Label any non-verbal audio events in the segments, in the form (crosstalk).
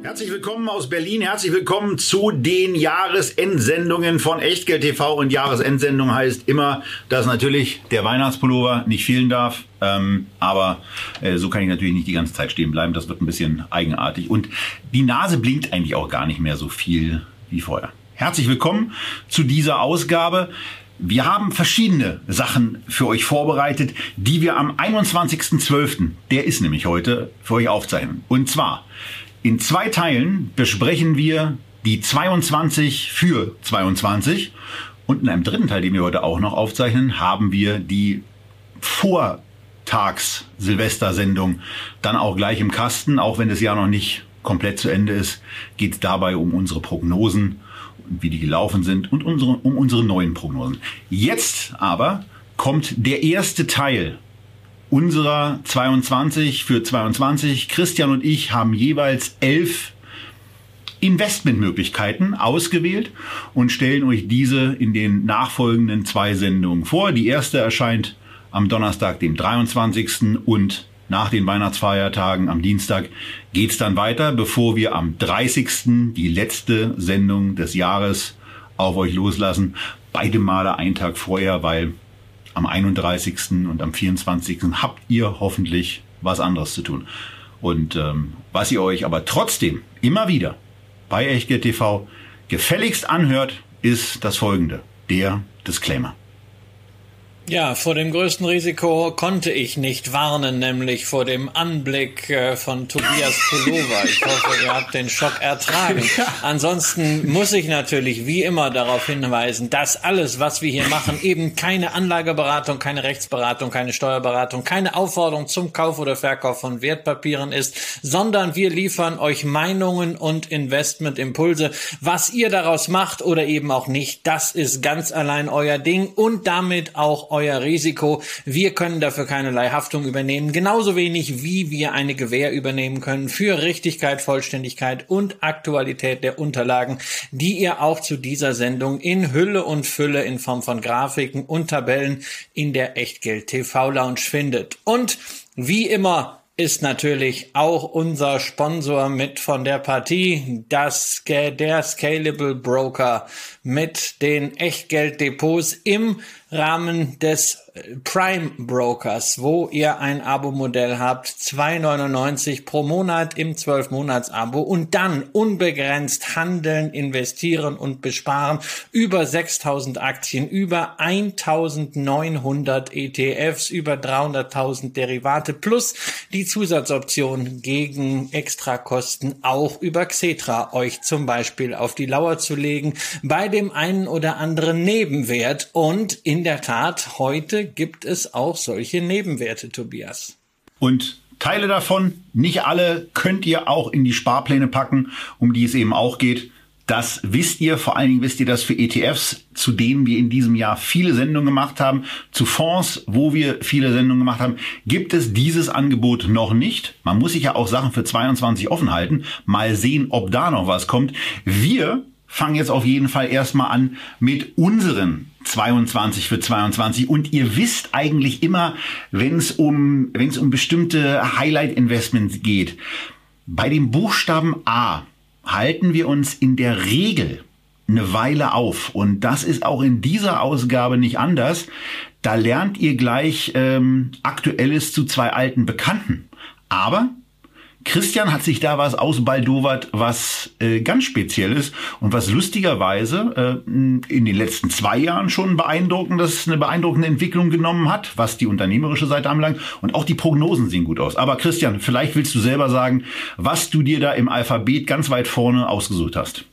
Herzlich willkommen aus Berlin. Herzlich willkommen zu den Jahresendsendungen von Echtgeld TV. Und Jahresendsendung heißt immer, dass natürlich der Weihnachtspullover nicht fehlen darf. Ähm, aber äh, so kann ich natürlich nicht die ganze Zeit stehen bleiben. Das wird ein bisschen eigenartig. Und die Nase blinkt eigentlich auch gar nicht mehr so viel wie vorher. Herzlich willkommen zu dieser Ausgabe. Wir haben verschiedene Sachen für euch vorbereitet, die wir am 21.12., der ist nämlich heute, für euch aufzeichnen. Und zwar in zwei Teilen besprechen wir die 22 für 22 und in einem dritten Teil, den wir heute auch noch aufzeichnen, haben wir die Vortags-Silvester-Sendung. Dann auch gleich im Kasten, auch wenn das Jahr noch nicht komplett zu Ende ist, geht es dabei um unsere Prognosen, wie die gelaufen sind und unsere, um unsere neuen Prognosen. Jetzt aber kommt der erste Teil unserer 22 für 22. Christian und ich haben jeweils elf Investmentmöglichkeiten ausgewählt und stellen euch diese in den nachfolgenden zwei Sendungen vor. Die erste erscheint am Donnerstag, dem 23. und nach den Weihnachtsfeiertagen am Dienstag geht's dann weiter, bevor wir am 30. die letzte Sendung des Jahres auf euch loslassen. Beide Male einen Tag vorher, weil am 31. und am 24. habt ihr hoffentlich was anderes zu tun. Und ähm, was ihr euch aber trotzdem immer wieder bei Echtgeld TV gefälligst anhört, ist das folgende. Der Disclaimer. Ja, vor dem größten Risiko konnte ich nicht warnen, nämlich vor dem Anblick äh, von Tobias (laughs) Pullover. Ich hoffe, ihr habt den Schock ertragen. Ansonsten muss ich natürlich wie immer darauf hinweisen, dass alles, was wir hier machen, eben keine Anlageberatung, keine Rechtsberatung, keine Steuerberatung, keine Aufforderung zum Kauf oder Verkauf von Wertpapieren ist, sondern wir liefern euch Meinungen und Investmentimpulse. Was ihr daraus macht oder eben auch nicht, das ist ganz allein euer Ding und damit auch euer Risiko. Wir können dafür keinerlei Haftung übernehmen, genauso wenig wie wir eine Gewähr übernehmen können für Richtigkeit, Vollständigkeit und Aktualität der Unterlagen, die ihr auch zu dieser Sendung in Hülle und Fülle in Form von Grafiken und Tabellen in der Echtgeld TV Lounge findet. Und wie immer ist natürlich auch unser Sponsor mit von der Partie, das, der Scalable Broker mit den Echtgelddepots im Rahmen des Prime Brokers, wo ihr ein Abo-Modell habt, 2,99 pro Monat im 12-Monats-Abo und dann unbegrenzt handeln, investieren und besparen. Über 6000 Aktien, über 1900 ETFs, über 300.000 Derivate plus die Zusatzoption gegen Extrakosten auch über Xetra euch zum Beispiel auf die Lauer zu legen bei dem einen oder anderen Nebenwert und in der Tat heute gibt es auch solche Nebenwerte, Tobias. Und Teile davon, nicht alle, könnt ihr auch in die Sparpläne packen, um die es eben auch geht. Das wisst ihr, vor allen Dingen wisst ihr das für ETFs, zu denen wir in diesem Jahr viele Sendungen gemacht haben. Zu Fonds, wo wir viele Sendungen gemacht haben, gibt es dieses Angebot noch nicht. Man muss sich ja auch Sachen für 22 offen halten. Mal sehen, ob da noch was kommt. Wir fangen jetzt auf jeden Fall erstmal an mit unseren 22 für 22 und ihr wisst eigentlich immer, wenn es um wenn es um bestimmte Highlight Investments geht, bei dem Buchstaben A halten wir uns in der Regel eine Weile auf und das ist auch in dieser Ausgabe nicht anders. Da lernt ihr gleich ähm, Aktuelles zu zwei alten Bekannten. Aber Christian hat sich da was ausbaldowert, was äh, ganz speziell ist und was lustigerweise äh, in den letzten zwei Jahren schon beeindruckendes, eine beeindruckende Entwicklung genommen hat, was die unternehmerische Seite anbelangt. Und auch die Prognosen sehen gut aus. Aber Christian, vielleicht willst du selber sagen, was du dir da im Alphabet ganz weit vorne ausgesucht hast.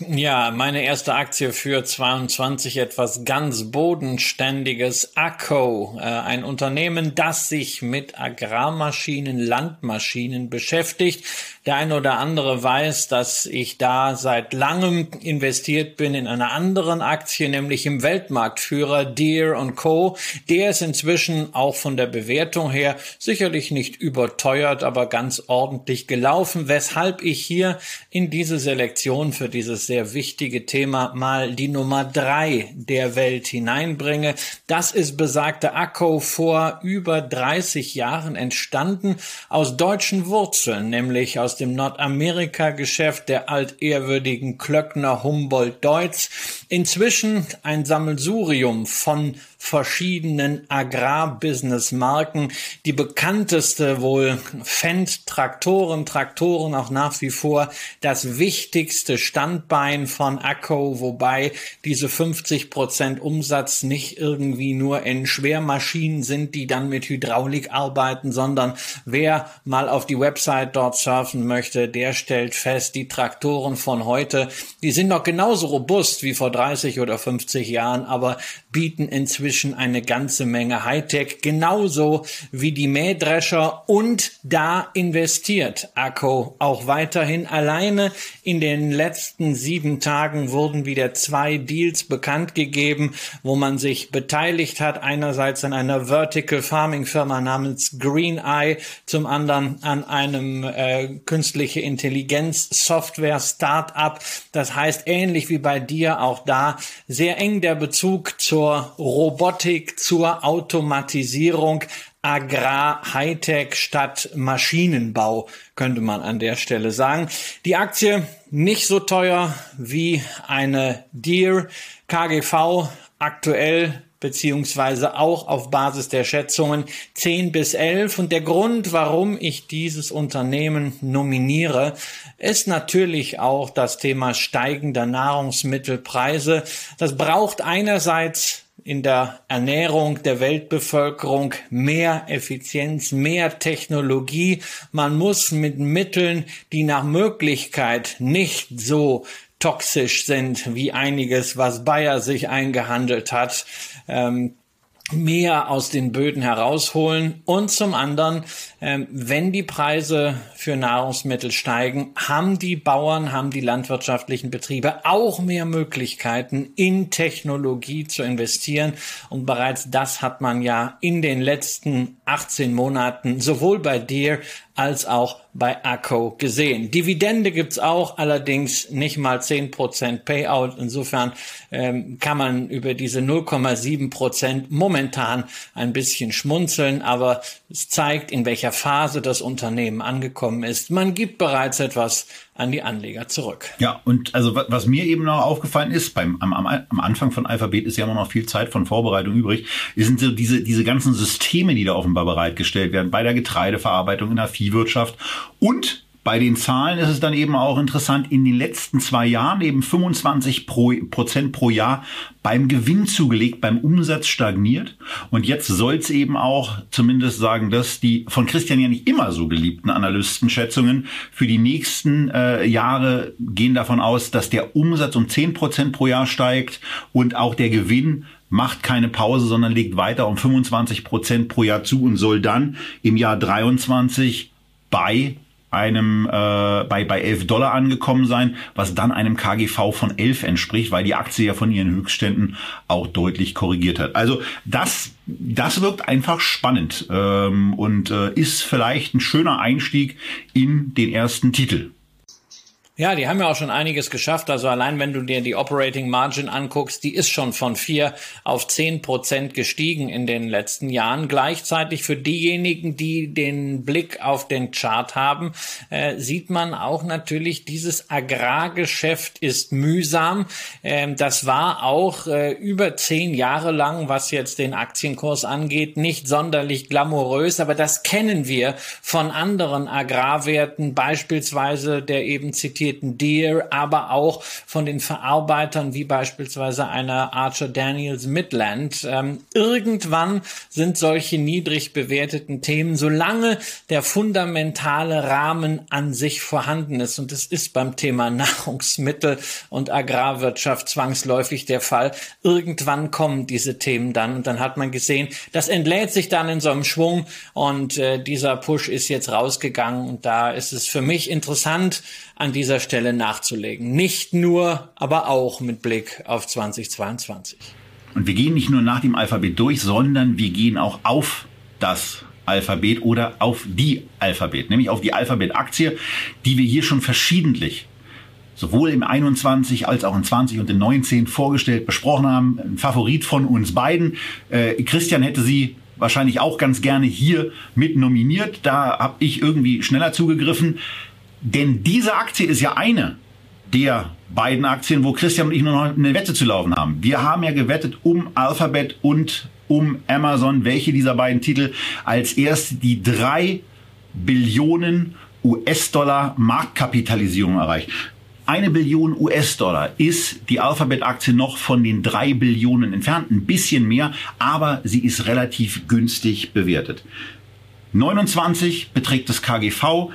Ja, meine erste Aktie für 22 etwas ganz bodenständiges ACO, äh, ein Unternehmen, das sich mit Agrarmaschinen, Landmaschinen beschäftigt. Der eine oder andere weiß, dass ich da seit langem investiert bin in einer anderen Aktie, nämlich im Weltmarktführer Deere Co. Der ist inzwischen auch von der Bewertung her sicherlich nicht überteuert, aber ganz ordentlich gelaufen, weshalb ich hier in diese Selektion für dieses sehr wichtige Thema mal die Nummer drei der Welt hineinbringe. Das ist besagte Akko vor über 30 Jahren entstanden aus deutschen Wurzeln, nämlich aus dem Nordamerika-Geschäft der altehrwürdigen Klöckner Humboldt Deutz. Inzwischen ein Sammelsurium von verschiedenen Agrarbusiness-Marken. Die bekannteste wohl Fendt Traktoren, Traktoren auch nach wie vor das wichtigste Standbein von Acco, wobei diese 50 Prozent Umsatz nicht irgendwie nur in Schwermaschinen sind, die dann mit Hydraulik arbeiten, sondern wer mal auf die Website dort surfen möchte, der stellt fest, die Traktoren von heute, die sind noch genauso robust wie vor 30 oder 50 Jahren, aber bieten inzwischen eine ganze Menge Hightech, genauso wie die Mähdrescher und da investiert Akko auch weiterhin alleine. In den letzten sieben Tagen wurden wieder zwei Deals bekannt gegeben, wo man sich beteiligt hat. Einerseits an einer Vertical Farming Firma namens Green Eye, zum anderen an einem äh, künstliche Intelligenz Software Startup. Das heißt ähnlich wie bei dir auch da sehr eng der Bezug zur zur Robotik, zur Automatisierung, Agrar, Hightech statt Maschinenbau, könnte man an der Stelle sagen. Die Aktie nicht so teuer wie eine Deer KGV aktuell beziehungsweise auch auf Basis der Schätzungen 10 bis 11. Und der Grund, warum ich dieses Unternehmen nominiere, ist natürlich auch das Thema steigender Nahrungsmittelpreise. Das braucht einerseits in der Ernährung der Weltbevölkerung mehr Effizienz, mehr Technologie. Man muss mit Mitteln, die nach Möglichkeit nicht so toxisch sind wie einiges, was Bayer sich eingehandelt hat, ähm, mehr aus den Böden herausholen. Und zum anderen, ähm, wenn die Preise für Nahrungsmittel steigen, haben die Bauern, haben die landwirtschaftlichen Betriebe auch mehr Möglichkeiten in Technologie zu investieren. Und bereits das hat man ja in den letzten 18 Monaten sowohl bei dir als auch bei Acco gesehen. Dividende gibt's auch, allerdings nicht mal 10% Payout. Insofern ähm, kann man über diese 0,7% momentan ein bisschen schmunzeln, aber es zeigt, in welcher Phase das Unternehmen angekommen ist. Man gibt bereits etwas an die Anleger zurück. Ja, und also was mir eben noch aufgefallen ist, beim, am, am Anfang von Alphabet ist ja immer noch viel Zeit von Vorbereitung übrig, sind so diese, diese ganzen Systeme, die da offenbar bereitgestellt werden, bei der Getreideverarbeitung, in der Viehwirtschaft und bei den Zahlen ist es dann eben auch interessant, in den letzten zwei Jahren eben 25 Prozent pro Jahr beim Gewinn zugelegt, beim Umsatz stagniert. Und jetzt soll es eben auch zumindest sagen, dass die von Christian ja nicht immer so geliebten Analystenschätzungen für die nächsten äh, Jahre gehen davon aus, dass der Umsatz um 10 Prozent pro Jahr steigt und auch der Gewinn macht keine Pause, sondern legt weiter um 25 Prozent pro Jahr zu und soll dann im Jahr 23 bei einem äh, bei, bei 11 Dollar angekommen sein, was dann einem KGV von 11 entspricht, weil die Aktie ja von ihren Höchstständen auch deutlich korrigiert hat. Also das, das wirkt einfach spannend ähm, und äh, ist vielleicht ein schöner Einstieg in den ersten Titel. Ja, die haben ja auch schon einiges geschafft. Also allein wenn du dir die Operating Margin anguckst, die ist schon von vier auf zehn Prozent gestiegen in den letzten Jahren. Gleichzeitig für diejenigen, die den Blick auf den Chart haben, äh, sieht man auch natürlich, dieses Agrargeschäft ist mühsam. Ähm, das war auch äh, über zehn Jahre lang, was jetzt den Aktienkurs angeht, nicht sonderlich glamourös. Aber das kennen wir von anderen Agrarwerten, beispielsweise der eben zitierten börsennotierten Deere, aber auch von den Verarbeitern wie beispielsweise einer Archer Daniels Midland. Ähm, irgendwann sind solche niedrig bewerteten Themen, solange der fundamentale Rahmen an sich vorhanden ist, und es ist beim Thema Nahrungsmittel und Agrarwirtschaft zwangsläufig der Fall, irgendwann kommen diese Themen dann und dann hat man gesehen, das entlädt sich dann in so einem Schwung und äh, dieser Push ist jetzt rausgegangen und da ist es für mich interessant, an dieser Stelle nachzulegen. Nicht nur, aber auch mit Blick auf 2022. Und wir gehen nicht nur nach dem Alphabet durch, sondern wir gehen auch auf das Alphabet oder auf die Alphabet, nämlich auf die Alphabet-Aktie, die wir hier schon verschiedentlich sowohl im 21 als auch im 20 und im 19 vorgestellt, besprochen haben. Ein Favorit von uns beiden. Äh, Christian hätte sie wahrscheinlich auch ganz gerne hier mit nominiert. Da habe ich irgendwie schneller zugegriffen. Denn diese Aktie ist ja eine der beiden Aktien, wo Christian und ich nur noch eine Wette zu laufen haben. Wir haben ja gewettet um Alphabet und um Amazon, welche dieser beiden Titel als erst die drei Billionen US-Dollar Marktkapitalisierung erreicht. Eine Billion US-Dollar ist die Alphabet-Aktie noch von den drei Billionen entfernt, ein bisschen mehr, aber sie ist relativ günstig bewertet. 29 beträgt das KGV,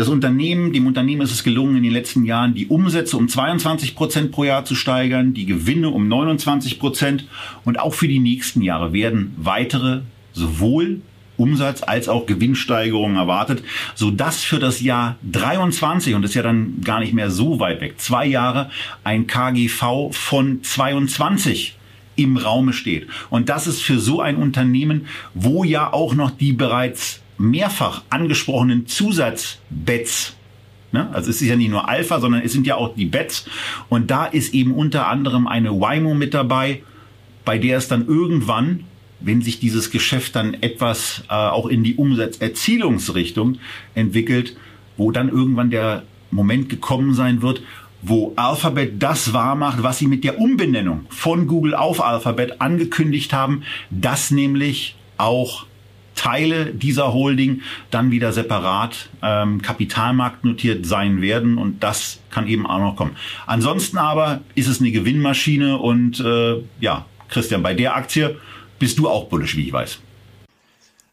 das Unternehmen, dem Unternehmen ist es gelungen, in den letzten Jahren die Umsätze um 22 Prozent pro Jahr zu steigern, die Gewinne um 29 Prozent und auch für die nächsten Jahre werden weitere sowohl Umsatz als auch Gewinnsteigerungen erwartet, so dass für das Jahr 23 und das ist ja dann gar nicht mehr so weit weg, zwei Jahre ein KGV von 22 im Raume steht. Und das ist für so ein Unternehmen, wo ja auch noch die bereits mehrfach angesprochenen Zusatzbets Ne? Also es ist ja nicht nur Alpha, sondern es sind ja auch die Bets. Und da ist eben unter anderem eine Waymo mit dabei, bei der es dann irgendwann, wenn sich dieses Geschäft dann etwas äh, auch in die Umsatzerzielungsrichtung entwickelt, wo dann irgendwann der Moment gekommen sein wird, wo Alphabet das wahrmacht, was sie mit der Umbenennung von Google auf Alphabet angekündigt haben, dass nämlich auch Teile dieser Holding dann wieder separat ähm, kapitalmarktnotiert sein werden und das kann eben auch noch kommen. Ansonsten aber ist es eine Gewinnmaschine und äh, ja, Christian, bei der Aktie bist du auch bullisch, wie ich weiß.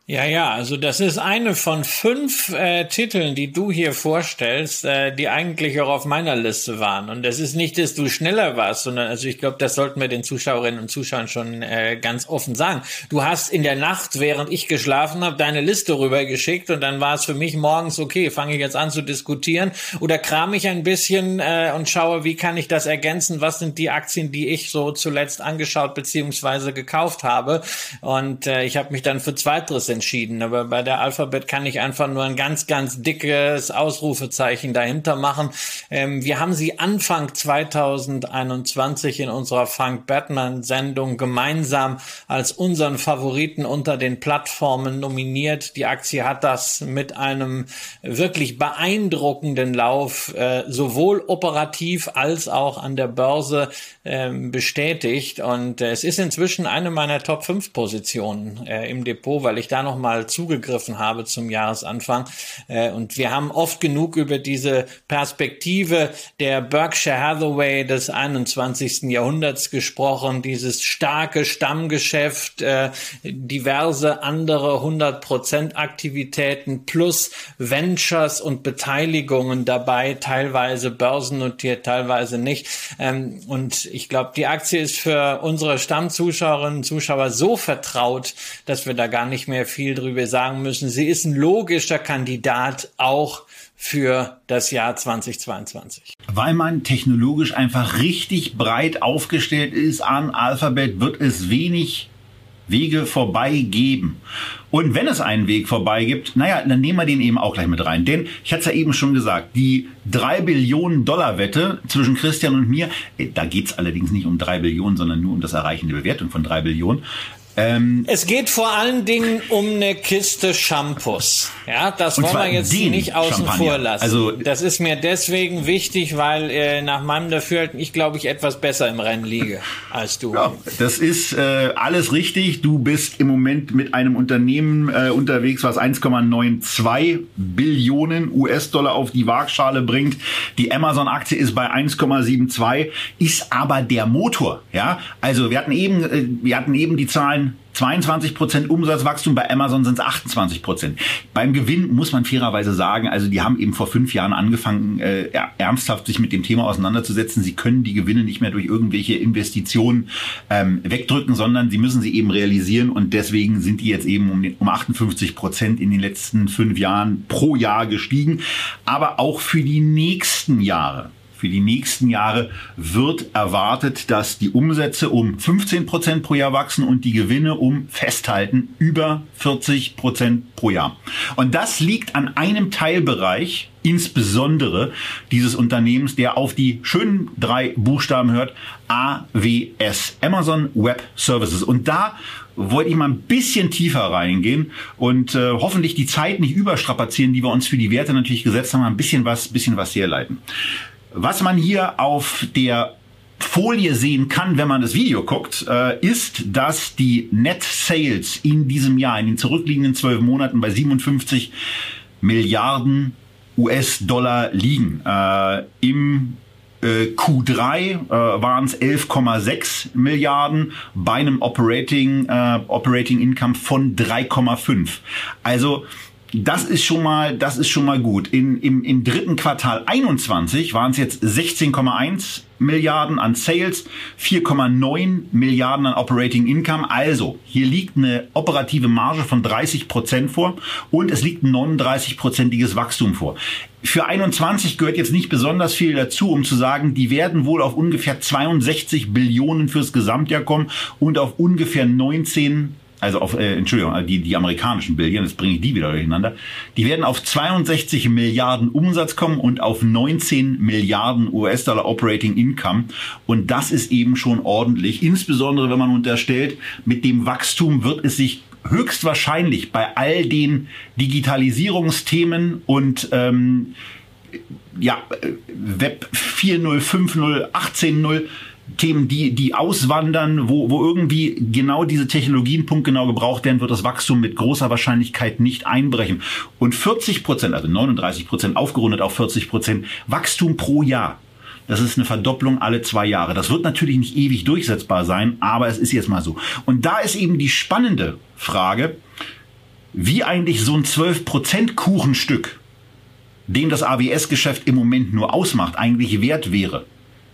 Ja, ja, also das ist eine von fünf äh, Titeln, die du hier vorstellst, äh, die eigentlich auch auf meiner Liste waren. Und das ist nicht, dass du schneller warst, sondern also ich glaube, das sollten wir den Zuschauerinnen und Zuschauern schon äh, ganz offen sagen. Du hast in der Nacht, während ich geschlafen habe, deine Liste rübergeschickt und dann war es für mich morgens okay, fange ich jetzt an zu diskutieren oder kram ich ein bisschen äh, und schaue, wie kann ich das ergänzen? Was sind die Aktien, die ich so zuletzt angeschaut beziehungsweise gekauft habe? Und äh, ich habe mich dann für zweiteres entschieden. Aber bei der Alphabet kann ich einfach nur ein ganz, ganz dickes Ausrufezeichen dahinter machen. Ähm, wir haben sie Anfang 2021 in unserer Frank Batman Sendung gemeinsam als unseren Favoriten unter den Plattformen nominiert. Die Aktie hat das mit einem wirklich beeindruckenden Lauf äh, sowohl operativ als auch an der Börse äh, bestätigt. Und äh, es ist inzwischen eine meiner Top 5 Positionen äh, im Depot, weil ich da noch mal zugegriffen habe zum Jahresanfang. Äh, und wir haben oft genug über diese Perspektive der Berkshire Hathaway des 21. Jahrhunderts gesprochen, dieses starke Stammgeschäft, äh, diverse andere 100% Aktivitäten plus Ventures und Beteiligungen dabei, teilweise börsennotiert, teilweise nicht. Ähm, und ich glaube, die Aktie ist für unsere Stammzuschauerinnen und Zuschauer so vertraut, dass wir da gar nicht mehr viel drüber sagen müssen. Sie ist ein logischer Kandidat auch für das Jahr 2022. Weil man technologisch einfach richtig breit aufgestellt ist an Alphabet, wird es wenig Wege vorbei geben. Und wenn es einen Weg vorbei gibt, naja, dann nehmen wir den eben auch gleich mit rein. Denn ich hatte es ja eben schon gesagt, die drei Billionen Dollar Wette zwischen Christian und mir, da geht's allerdings nicht um drei Billionen, sondern nur um das Erreichen der Bewertung von drei Billionen Ähm, es geht vor allen Dingen um eine Kiste Shampoos. Ja, das wollen wir jetzt nicht außen Champagner. vor lassen. Also, das ist mir deswegen wichtig, weil äh, nach meinem Dafürhalten ich, glaube ich, etwas besser im Rennen liege (laughs) als du. Ja, das ist äh, alles richtig. Du bist im Moment mit einem Unternehmen äh, unterwegs, was 1,92 Billionen US-Dollar auf die Waagschale bringt. Die Amazon-Aktie ist bei 1,72, ist aber der Motor. Ja, also wir hatten eben, äh, wir hatten eben die Zahlen 22 Prozent Umsatzwachstum, bei Amazon sind es 28 Prozent. Beim Gewinn muss man fairerweise sagen, also die haben eben vor fünf Jahren angefangen, äh, ernsthaft sich mit dem Thema auseinanderzusetzen. Sie können die Gewinne nicht mehr durch irgendwelche Investitionen ähm, wegdrücken, sondern sie müssen sie eben realisieren und deswegen sind die jetzt eben um, um 58 Prozent in den letzten fünf Jahren pro Jahr gestiegen. Aber auch für die nächsten Jahre für die nächsten Jahre wird erwartet, dass die Umsätze um 15 Prozent pro Jahr wachsen und die Gewinne um festhalten über 40 Prozent pro Jahr. Und das liegt an einem Teilbereich, insbesondere dieses Unternehmens, der auf die schönen drei Buchstaben hört, AWS, Amazon Web Services. Und da wollte ich mal ein bisschen tiefer reingehen und äh, hoffentlich die Zeit nicht überstrapazieren, die wir uns für die Werte natürlich gesetzt haben, ein bisschen was, bisschen was herleiten. Was man hier auf der Folie sehen kann, wenn man das Video guckt, äh, ist, dass die Net Sales in diesem Jahr, in den zurückliegenden zwölf Monaten bei 57 Milliarden US-Dollar liegen. Äh, Im äh, Q3 waren es 11,6 Milliarden bei einem Operating, Operating Income von 3,5. Also das ist schon mal, das ist schon mal gut. In, im, Im dritten Quartal 21 waren es jetzt 16,1 Milliarden an Sales, 4,9 Milliarden an Operating Income. Also, hier liegt eine operative Marge von 30 Prozent vor und es liegt ein 39-prozentiges Wachstum vor. Für 21 gehört jetzt nicht besonders viel dazu, um zu sagen, die werden wohl auf ungefähr 62 Billionen fürs Gesamtjahr kommen und auf ungefähr 19 also auf, äh, Entschuldigung, äh, die, die amerikanischen Billionen, jetzt bringe ich die wieder durcheinander, die werden auf 62 Milliarden Umsatz kommen und auf 19 Milliarden US-Dollar Operating Income. Und das ist eben schon ordentlich, insbesondere wenn man unterstellt, mit dem Wachstum wird es sich höchstwahrscheinlich bei all den Digitalisierungsthemen und ähm, ja, äh, Web 4.0, 5.0, 18.0 Themen, die, die auswandern, wo, wo irgendwie genau diese Technologien punktgenau gebraucht werden, wird das Wachstum mit großer Wahrscheinlichkeit nicht einbrechen. Und 40 Prozent, also 39 Prozent, aufgerundet auf 40 Prozent Wachstum pro Jahr. Das ist eine Verdopplung alle zwei Jahre. Das wird natürlich nicht ewig durchsetzbar sein, aber es ist jetzt mal so. Und da ist eben die spannende Frage, wie eigentlich so ein 12% Kuchenstück, den das AWS-Geschäft im Moment nur ausmacht, eigentlich wert wäre.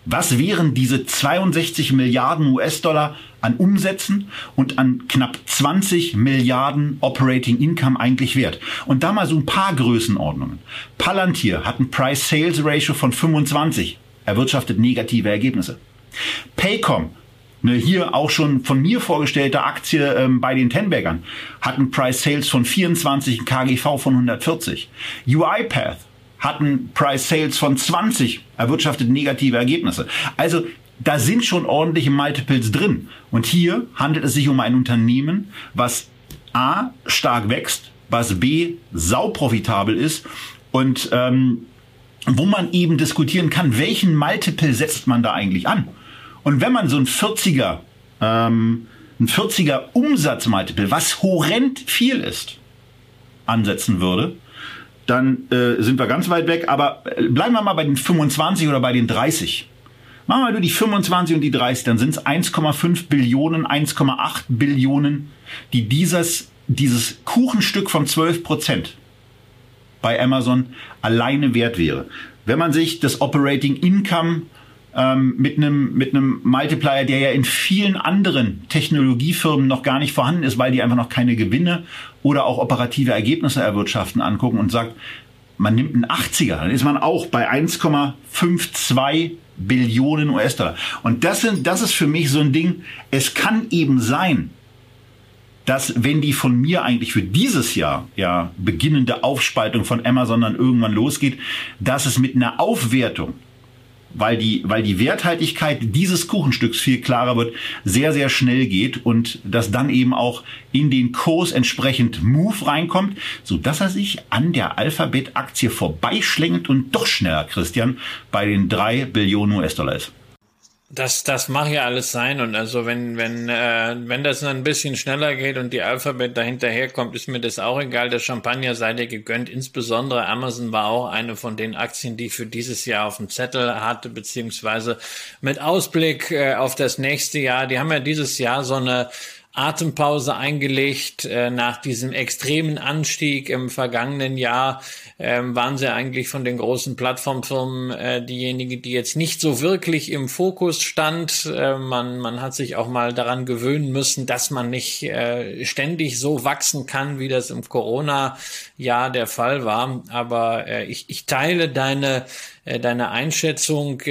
Was wären diese 62 Milliarden US-Dollar an Umsätzen und an knapp 20 Milliarden Operating Income eigentlich wert? Und da mal so ein paar Größenordnungen. Palantir hat ein Price-Sales-Ratio von 25, erwirtschaftet negative Ergebnisse. Paycom eine hier auch schon von mir vorgestellte Aktie ähm, bei den Tenbaggern hat ein Price Sales von 24, ein KGV von 140. UiPath hatten Price Sales von 20, erwirtschaftet negative Ergebnisse. Also da sind schon ordentliche Multiples drin. Und hier handelt es sich um ein Unternehmen, was A stark wächst, was B sauprofitabel ist und ähm, wo man eben diskutieren kann, welchen Multiple setzt man da eigentlich an. Und wenn man so ein 40er, ähm, ein 40er Umsatzmultiple, was horrend viel ist, ansetzen würde, dann äh, sind wir ganz weit weg. Aber äh, bleiben wir mal bei den 25 oder bei den 30. Machen wir mal nur die 25 und die 30, dann sind es 1,5 Billionen, 1,8 Billionen, die dieses, dieses Kuchenstück von 12 Prozent bei Amazon alleine wert wäre. Wenn man sich das Operating Income ähm, mit einem mit einem Multiplier, der ja in vielen anderen Technologiefirmen noch gar nicht vorhanden ist, weil die einfach noch keine Gewinne oder auch operative Ergebnisse erwirtschaften, angucken und sagt, man nimmt einen 80er, dann ist man auch bei 1,52 Billionen US-Dollar. Und das sind, das ist für mich so ein Ding, es kann eben sein, dass wenn die von mir eigentlich für dieses Jahr ja beginnende Aufspaltung von Amazon dann irgendwann losgeht, dass es mit einer Aufwertung weil die, weil die Werthaltigkeit dieses Kuchenstücks viel klarer wird, sehr, sehr schnell geht und dass dann eben auch in den Kurs entsprechend Move reinkommt, so dass er sich an der Alphabet-Aktie vorbeischlängelt und doch schneller, Christian, bei den drei Billionen US-Dollar ist. Das, das mag ja alles sein und also wenn wenn äh, wenn das ein bisschen schneller geht und die Alphabet dahinterher kommt, ist mir das auch egal. Der Champagner sei dir gegönnt. Insbesondere Amazon war auch eine von den Aktien, die ich für dieses Jahr auf dem Zettel hatte, beziehungsweise mit Ausblick äh, auf das nächste Jahr. Die haben ja dieses Jahr so eine Atempause eingelegt. Äh, nach diesem extremen Anstieg im vergangenen Jahr ähm, waren sie eigentlich von den großen Plattformfirmen äh, diejenigen, die jetzt nicht so wirklich im Fokus stand. Äh, man, man hat sich auch mal daran gewöhnen müssen, dass man nicht ständig so wachsen kann, wie das im Corona-Jahr der Fall war. Aber ich, ich teile deine, deine Einschätzung.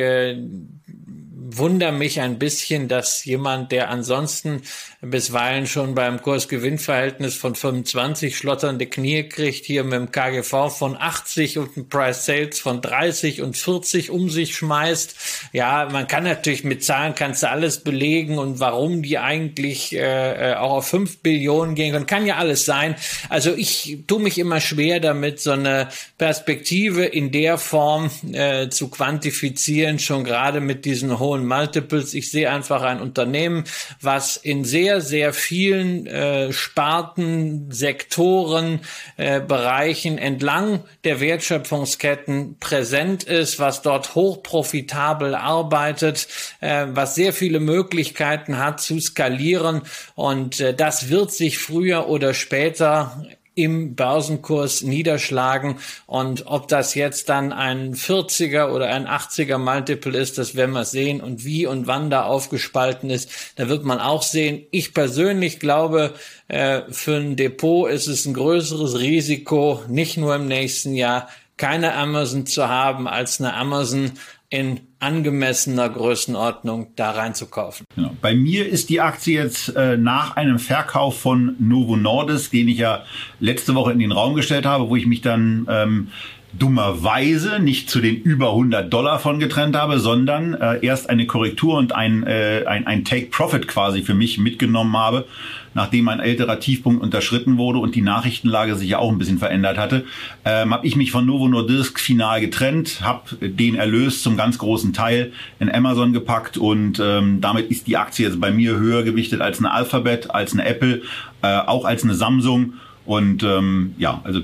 Wundere mich ein bisschen, dass jemand, der ansonsten bisweilen schon beim Kursgewinnverhältnis von 25 schlotternde Knie kriegt, hier mit dem KGV von 80 und einem Price Sales von 30 und 40 um sich schmeißt. Ja, man kann natürlich mit Zahlen kannst du alles belegen und warum die eigentlich äh, äh auch auf 5 Billionen gehen können, kann ja alles sein. Also ich tue mich immer schwer damit, so eine Perspektive in der Form äh, zu quantifizieren, schon gerade mit diesen hohen Multiples. Ich sehe einfach ein Unternehmen, was in sehr, sehr vielen äh, Sparten, Sektoren, äh, Bereichen entlang der Wertschöpfungsketten präsent ist, was dort hochprofitabel arbeitet, äh, was sehr viele Möglichkeiten hat zu skalieren. Und äh, das wird sich früher oder später im Börsenkurs niederschlagen. Und ob das jetzt dann ein 40er oder ein 80er Multiple ist, das werden wir sehen. Und wie und wann da aufgespalten ist, da wird man auch sehen. Ich persönlich glaube, äh, für ein Depot ist es ein größeres Risiko, nicht nur im nächsten Jahr keine Amazon zu haben, als eine Amazon in angemessener Größenordnung da reinzukaufen. Genau. Bei mir ist die Aktie jetzt äh, nach einem Verkauf von Novo Nordisk, den ich ja letzte Woche in den Raum gestellt habe, wo ich mich dann ähm, dummerweise nicht zu den über 100 Dollar von getrennt habe, sondern äh, erst eine Korrektur und ein, äh, ein, ein Take-Profit quasi für mich mitgenommen habe, nachdem ein älterer Tiefpunkt unterschritten wurde und die Nachrichtenlage sich ja auch ein bisschen verändert hatte, ähm, habe ich mich von Novo Nordisk final getrennt, habe den Erlös zum ganz großen Teil in Amazon gepackt und ähm, damit ist die Aktie jetzt bei mir höher gewichtet als eine Alphabet, als eine Apple, äh, auch als eine Samsung und ähm, ja, also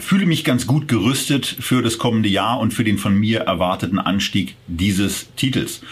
fühle mich ganz gut gerüstet für das kommende Jahr und für den von mir erwarteten Anstieg dieses Titels.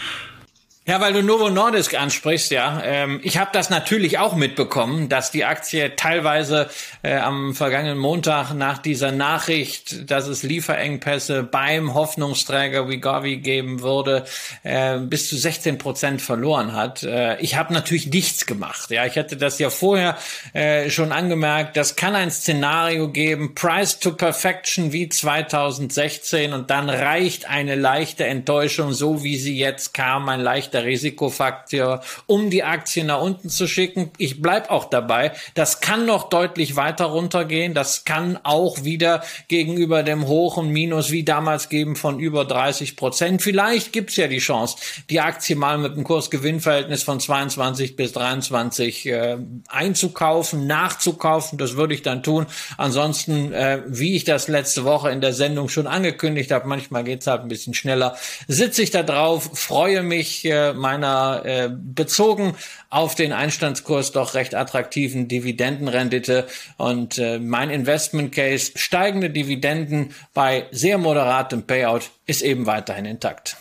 Ja, weil du Novo Nordisk ansprichst, ja. Ähm, ich habe das natürlich auch mitbekommen, dass die Aktie teilweise äh, am vergangenen Montag nach dieser Nachricht, dass es Lieferengpässe beim Hoffnungsträger Vigavi geben würde, äh, bis zu 16 Prozent verloren hat. Äh, ich habe natürlich nichts gemacht. Ja, ich hatte das ja vorher äh, schon angemerkt. Das kann ein Szenario geben, Price to Perfection wie 2016 und dann reicht eine leichte Enttäuschung, so wie sie jetzt kam, ein leichter der Risikofaktor, um die Aktien nach unten zu schicken. Ich bleib auch dabei. Das kann noch deutlich weiter runtergehen. Das kann auch wieder gegenüber dem hohen Minus wie damals geben von über 30 Prozent. Vielleicht gibt's ja die Chance, die Aktie mal mit einem Kursgewinnverhältnis von 22 bis 23 äh, einzukaufen, nachzukaufen. Das würde ich dann tun. Ansonsten, äh, wie ich das letzte Woche in der Sendung schon angekündigt habe, manchmal geht's halt ein bisschen schneller, sitze ich da drauf, freue mich, äh, meiner äh, bezogen auf den Einstandskurs doch recht attraktiven Dividendenrendite und äh, mein Investment Case steigende Dividenden bei sehr moderatem Payout ist eben weiterhin intakt.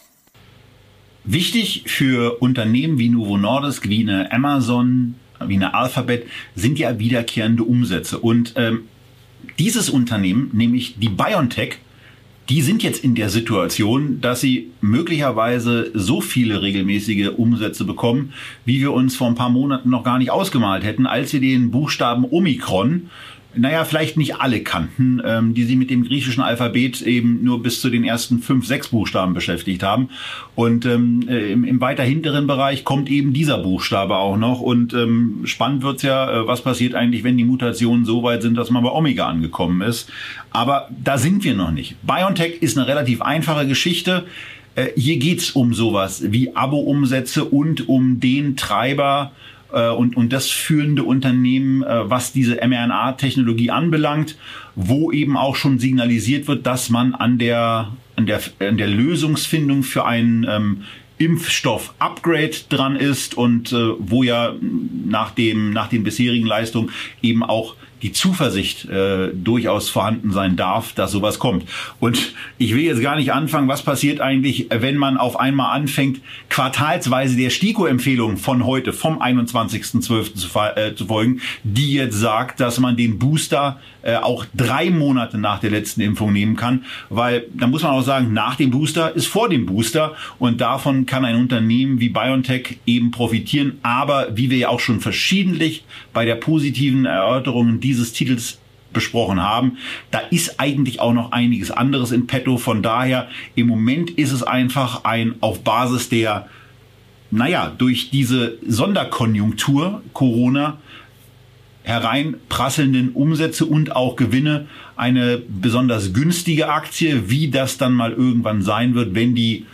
Wichtig für Unternehmen wie Novo Nordisk, wie eine Amazon, wie eine Alphabet sind ja wiederkehrende Umsätze und ähm, dieses Unternehmen, nämlich die BioNTech, die sind jetzt in der Situation, dass sie möglicherweise so viele regelmäßige Umsätze bekommen, wie wir uns vor ein paar Monaten noch gar nicht ausgemalt hätten, als sie den Buchstaben Omikron naja, vielleicht nicht alle kannten, ähm, die sich mit dem griechischen Alphabet eben nur bis zu den ersten fünf, sechs Buchstaben beschäftigt haben. Und ähm, äh, im, im weiter hinteren Bereich kommt eben dieser Buchstabe auch noch. Und ähm, spannend wird's ja, äh, was passiert eigentlich, wenn die Mutationen so weit sind, dass man bei Omega angekommen ist. Aber da sind wir noch nicht. BioNTech ist eine relativ einfache Geschichte. Äh, hier geht's um sowas wie Abo-Umsätze und um den Treiber äh, und, und das führende Unternehmen, äh, was diese mRNA-Technologie anbelangt, wo eben auch schon signalisiert wird, dass man an der, an der, an der Lösungsfindung für einen ähm, Impfstoff-Upgrade dran ist und äh, wo ja nach dem nach den bisherigen Leistungen eben auch die Zuversicht äh, durchaus vorhanden sein darf, dass sowas kommt. Und ich will jetzt gar nicht anfangen, was passiert eigentlich, wenn man auf einmal anfängt, quartalsweise der STIKO-Empfehlung von heute, vom 21.12. Zu, äh, zu folgen, die jetzt sagt, dass man den Booster äh, auch drei Monate nach der letzten Impfung nehmen kann, weil da muss man auch sagen, nach dem Booster ist vor dem Booster und davon kann ein Unternehmen wie BioNTech eben profitieren. Aber wie wir ja auch schon verschiedentlich bei der positiven Erörterung dieses Titels besprochen haben. Da ist eigentlich auch noch einiges anderes in petto. Von daher, im Moment ist es einfach ein auf Basis der, naja, durch diese Sonderkonjunktur Corona hereinprasselnden Umsätze und auch Gewinne eine besonders günstige Aktie. Wie das dann mal irgendwann sein wird, wenn die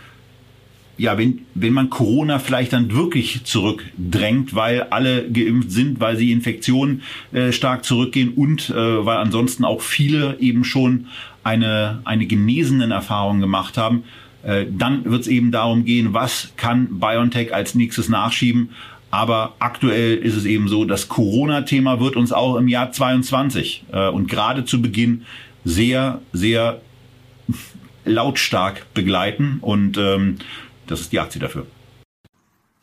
ja, wenn, wenn man Corona vielleicht dann wirklich zurückdrängt, weil alle geimpft sind, weil sie Infektionen äh, stark zurückgehen und äh, weil ansonsten auch viele eben schon eine, eine genesenen Erfahrung gemacht haben, äh, dann wird es eben darum gehen, was kann BioNTech als nächstes nachschieben. Aber aktuell ist es eben so, das Corona-Thema wird uns auch im Jahr 22 äh, und gerade zu Beginn sehr, sehr (laughs) lautstark begleiten. Und ähm, das ist die Aktie dafür.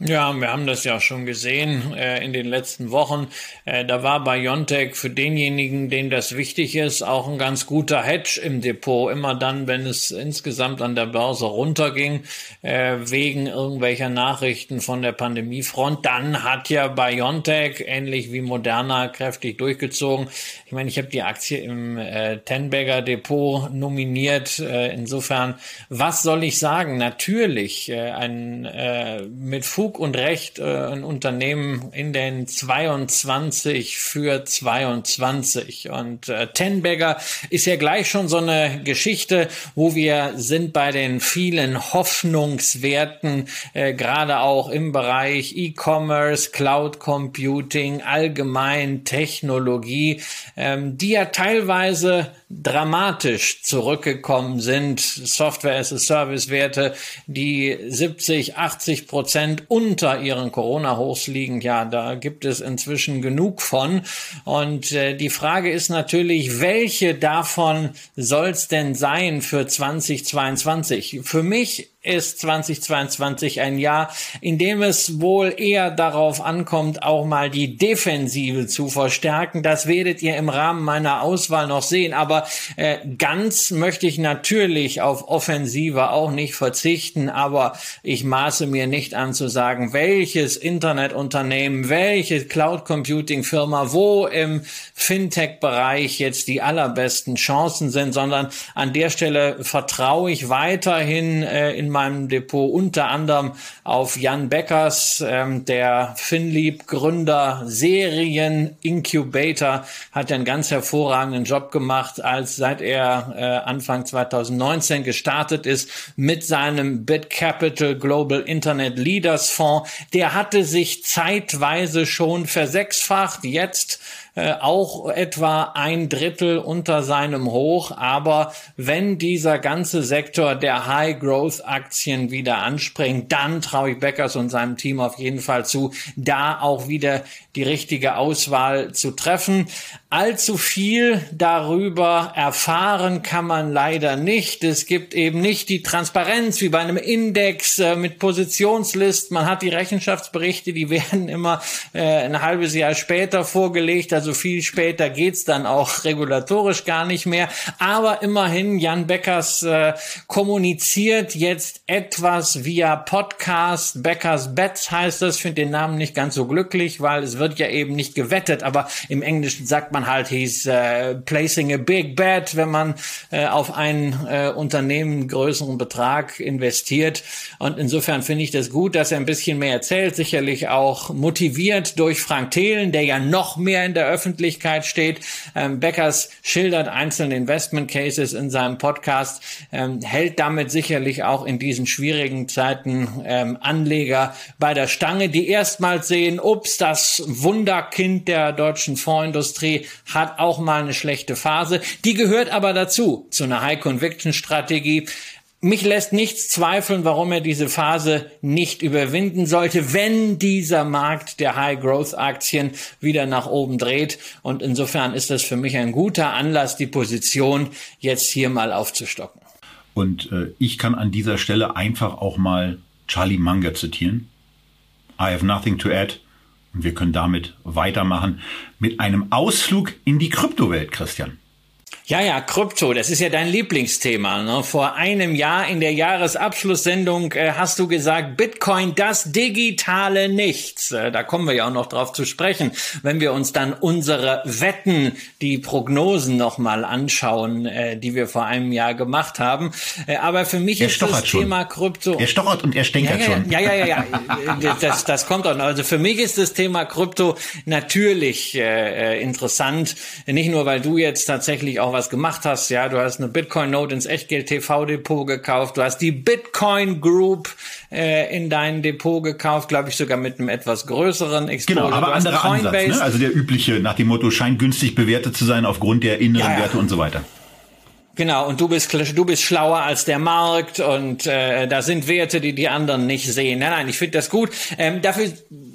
Ja, wir haben das ja schon gesehen äh, in den letzten Wochen. Äh, da war Biontech für denjenigen, denen das wichtig ist, auch ein ganz guter Hedge im Depot. Immer dann, wenn es insgesamt an der Börse runterging, äh, wegen irgendwelcher Nachrichten von der Pandemiefront, dann hat ja Biontech, ähnlich wie Moderna, kräftig durchgezogen. Ich meine, ich habe die Aktie im äh, Tenbagger Depot nominiert. Äh, insofern, was soll ich sagen? Natürlich, äh, ein äh, mit Fug Fug und Recht äh, ein Unternehmen in den 22 für 22. Und äh, Tenbagger ist ja gleich schon so eine Geschichte, wo wir sind bei den vielen Hoffnungswerten, äh, gerade auch im Bereich E-Commerce, Cloud Computing, allgemein Technologie, ähm, die ja teilweise dramatisch zurückgekommen sind. Software as a Service Werte, die 70, 80 Prozent unter ihren Corona-Hochs liegen. Ja, da gibt es inzwischen genug von. Und äh, die Frage ist natürlich, welche davon soll es denn sein für 2022? Für mich ist 2022 ein Jahr, in dem es wohl eher darauf ankommt, auch mal die Defensive zu verstärken. Das werdet ihr im Rahmen meiner Auswahl noch sehen. Aber äh, ganz möchte ich natürlich auf Offensive auch nicht verzichten. Aber ich maße mir nicht an zu sagen, welches Internetunternehmen, welche Cloud Computing Firma, wo im Fintech-Bereich jetzt die allerbesten Chancen sind, sondern an der Stelle vertraue ich weiterhin äh, in meinem Depot unter anderem auf Jan Beckers, ähm, der Finlieb Gründer, Serien Incubator, hat einen ganz hervorragenden Job gemacht, als seit er äh, Anfang 2019 gestartet ist mit seinem BitCapital Global Internet Leaders Fonds. Der hatte sich zeitweise schon versechsfacht. Jetzt äh, auch etwa ein Drittel unter seinem Hoch. Aber wenn dieser ganze Sektor der High-Growth-Aktien wieder anspringt, dann traue ich Beckers und seinem Team auf jeden Fall zu, da auch wieder die richtige Auswahl zu treffen. Allzu viel darüber erfahren kann man leider nicht. Es gibt eben nicht die Transparenz wie bei einem Index äh, mit Positionslist. Man hat die Rechenschaftsberichte, die (laughs) werden immer äh, ein halbes Jahr später vorgelegt. Also viel später geht's dann auch regulatorisch gar nicht mehr. Aber immerhin, Jan Beckers äh, kommuniziert jetzt etwas via Podcast. Beckers Bets heißt das. Ich finde den Namen nicht ganz so glücklich, weil es wird ja eben nicht gewettet. Aber im Englischen sagt man man halt, he's uh, placing a big bet, wenn man uh, auf ein uh, Unternehmen größeren Betrag investiert. Und insofern finde ich das gut, dass er ein bisschen mehr erzählt, sicherlich auch motiviert durch Frank Thelen, der ja noch mehr in der Öffentlichkeit steht. Ähm, Beckers schildert einzelne Investment Cases in seinem Podcast, ähm, hält damit sicherlich auch in diesen schwierigen Zeiten ähm, Anleger bei der Stange, die erstmals sehen, ups, das Wunderkind der deutschen Fondsindustrie hat auch mal eine schlechte Phase. Die gehört aber dazu, zu einer High-Conviction-Strategie. Mich lässt nichts zweifeln, warum er diese Phase nicht überwinden sollte, wenn dieser Markt der High-Growth-Aktien wieder nach oben dreht. Und insofern ist das für mich ein guter Anlass, die Position jetzt hier mal aufzustocken. Und äh, ich kann an dieser Stelle einfach auch mal Charlie Munger zitieren. I have nothing to add. Und wir können damit weitermachen mit einem Ausflug in die Kryptowelt, Christian. Ja, ja, Krypto, das ist ja dein Lieblingsthema. Ne? Vor einem Jahr in der Jahresabschlusssendung äh, hast du gesagt, Bitcoin, das digitale Nichts. Äh, da kommen wir ja auch noch drauf zu sprechen, wenn wir uns dann unsere Wetten, die Prognosen nochmal anschauen, äh, die wir vor einem Jahr gemacht haben. Äh, aber für mich er ist das schon. Thema Krypto... Er stochert und er stänkert ja, ja, schon. Ja, ja, ja, ja. (laughs) Äh, das, das kommt auch noch. Also für mich ist das Thema Krypto natürlich äh, äh interessant. Nicht nur, weil du jetzt tatsächlich auch was gemacht hast. Ja, du hast eine Bitcoin-Note ins Echtgeld-TV-Depot gekauft. Du hast die Bitcoin Group äh, in dein Depot gekauft, glaube ich sogar mit einem etwas größeren Exposure. Genau, aber anderer Ansatz. Ne? Also der übliche nach dem Motto, scheint günstig bewertet zu sein aufgrund der inneren ja, ja. Werte und so weiter. Genau, und du bist du bist schlauer als der Markt und äh, da sind Werte, die die anderen nicht sehen. Nein, nein, ich finde das gut. Ähm, dafür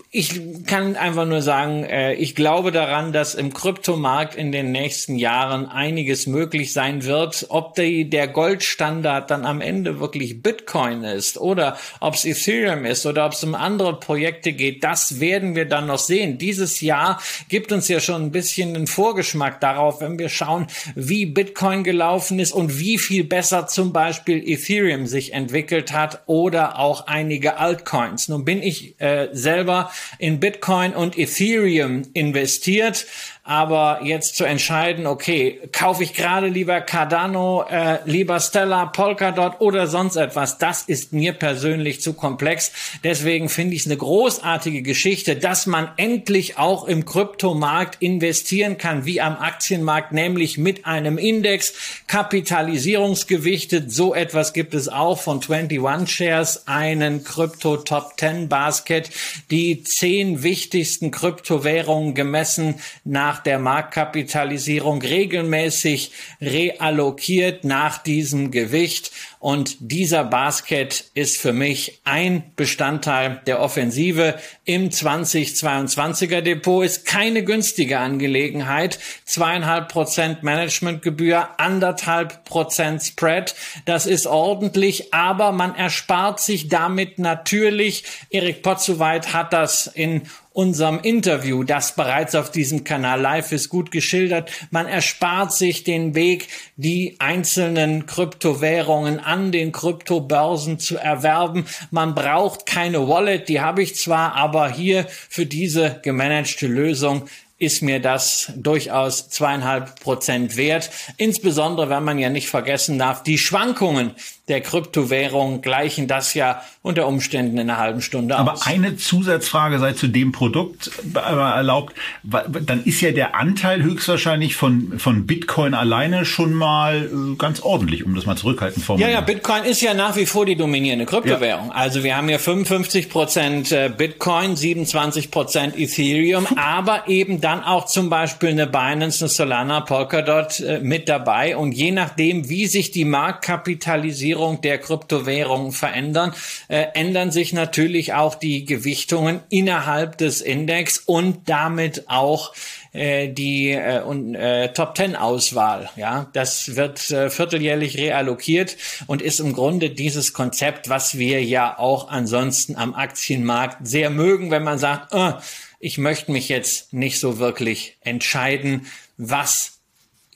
ich kann einfach nur sagen, äh, ich glaube daran, dass im Kryptomarkt in den nächsten Jahren einiges möglich sein wird. Ob die, der Goldstandard dann am Ende wirklich Bitcoin ist oder ob es Ethereum ist oder ob es um andere Projekte geht, das werden wir dann noch sehen. Dieses Jahr gibt uns ja schon ein bisschen einen Vorgeschmack darauf, wenn wir schauen, wie Bitcoin gelaufen ist und wie viel besser zum Beispiel Ethereum sich entwickelt hat oder auch einige Altcoins. Nun bin ich äh, selber in Bitcoin und Ethereum investiert. Aber jetzt zu entscheiden, okay, kaufe ich gerade lieber Cardano, äh, lieber Stella, Polkadot oder sonst etwas, das ist mir persönlich zu komplex. Deswegen finde ich es eine großartige Geschichte, dass man endlich auch im Kryptomarkt investieren kann, wie am Aktienmarkt, nämlich mit einem Index, kapitalisierungsgewichtet. So etwas gibt es auch von 21 Shares, einen Krypto Top 10 Basket, die zehn wichtigsten Kryptowährungen gemessen nach nach der Marktkapitalisierung regelmäßig reallokiert nach diesem Gewicht. Und dieser Basket ist für mich ein Bestandteil der Offensive im 2022er Depot. Ist keine günstige Angelegenheit. Zweieinhalb Prozent Managementgebühr, anderthalb Prozent Spread. Das ist ordentlich, aber man erspart sich damit natürlich. Erik Potzowait hat das in unserem Interview, das bereits auf diesem Kanal live ist, gut geschildert. Man erspart sich den Weg, die einzelnen Kryptowährungen an den Kryptobörsen zu erwerben. Man braucht keine Wallet, die habe ich zwar, aber hier für diese gemanagte Lösung ist mir das durchaus zweieinhalb Prozent wert. Insbesondere, wenn man ja nicht vergessen darf, die Schwankungen der Kryptowährung gleichen das ja unter Umständen in einer halben Stunde Aber aus. Aber eine Zusatzfrage sei zu dem Produkt erlaubt. Dann ist ja der Anteil höchstwahrscheinlich von, von Bitcoin alleine schon mal äh, ganz ordentlich, um das mal zurückhaltend formulieren. Ja, ja, Bitcoin ist ja nach wie vor die dominierende Kryptowährung. Ja. Also wir haben ja 55 Prozent äh, Bitcoin, 27 Prozent Ethereum, aber eben dann auch zum Beispiel eine Binance, eine Solana, Polkadot äh, mit dabei. Und je nachdem, wie sich die Marktkapitalisierung Regulierung der Kryptowährungen verändern, äh, ändern sich natürlich auch die Gewichtungen innerhalb des Index und damit auch äh, die äh, äh, Top Ten Auswahl. Ja, das wird äh, vierteljährlich reallokiert und ist im Grunde dieses Konzept, was wir ja auch ansonsten am Aktienmarkt sehr mögen, wenn man sagt, äh, ich möchte mich jetzt nicht so wirklich entscheiden, was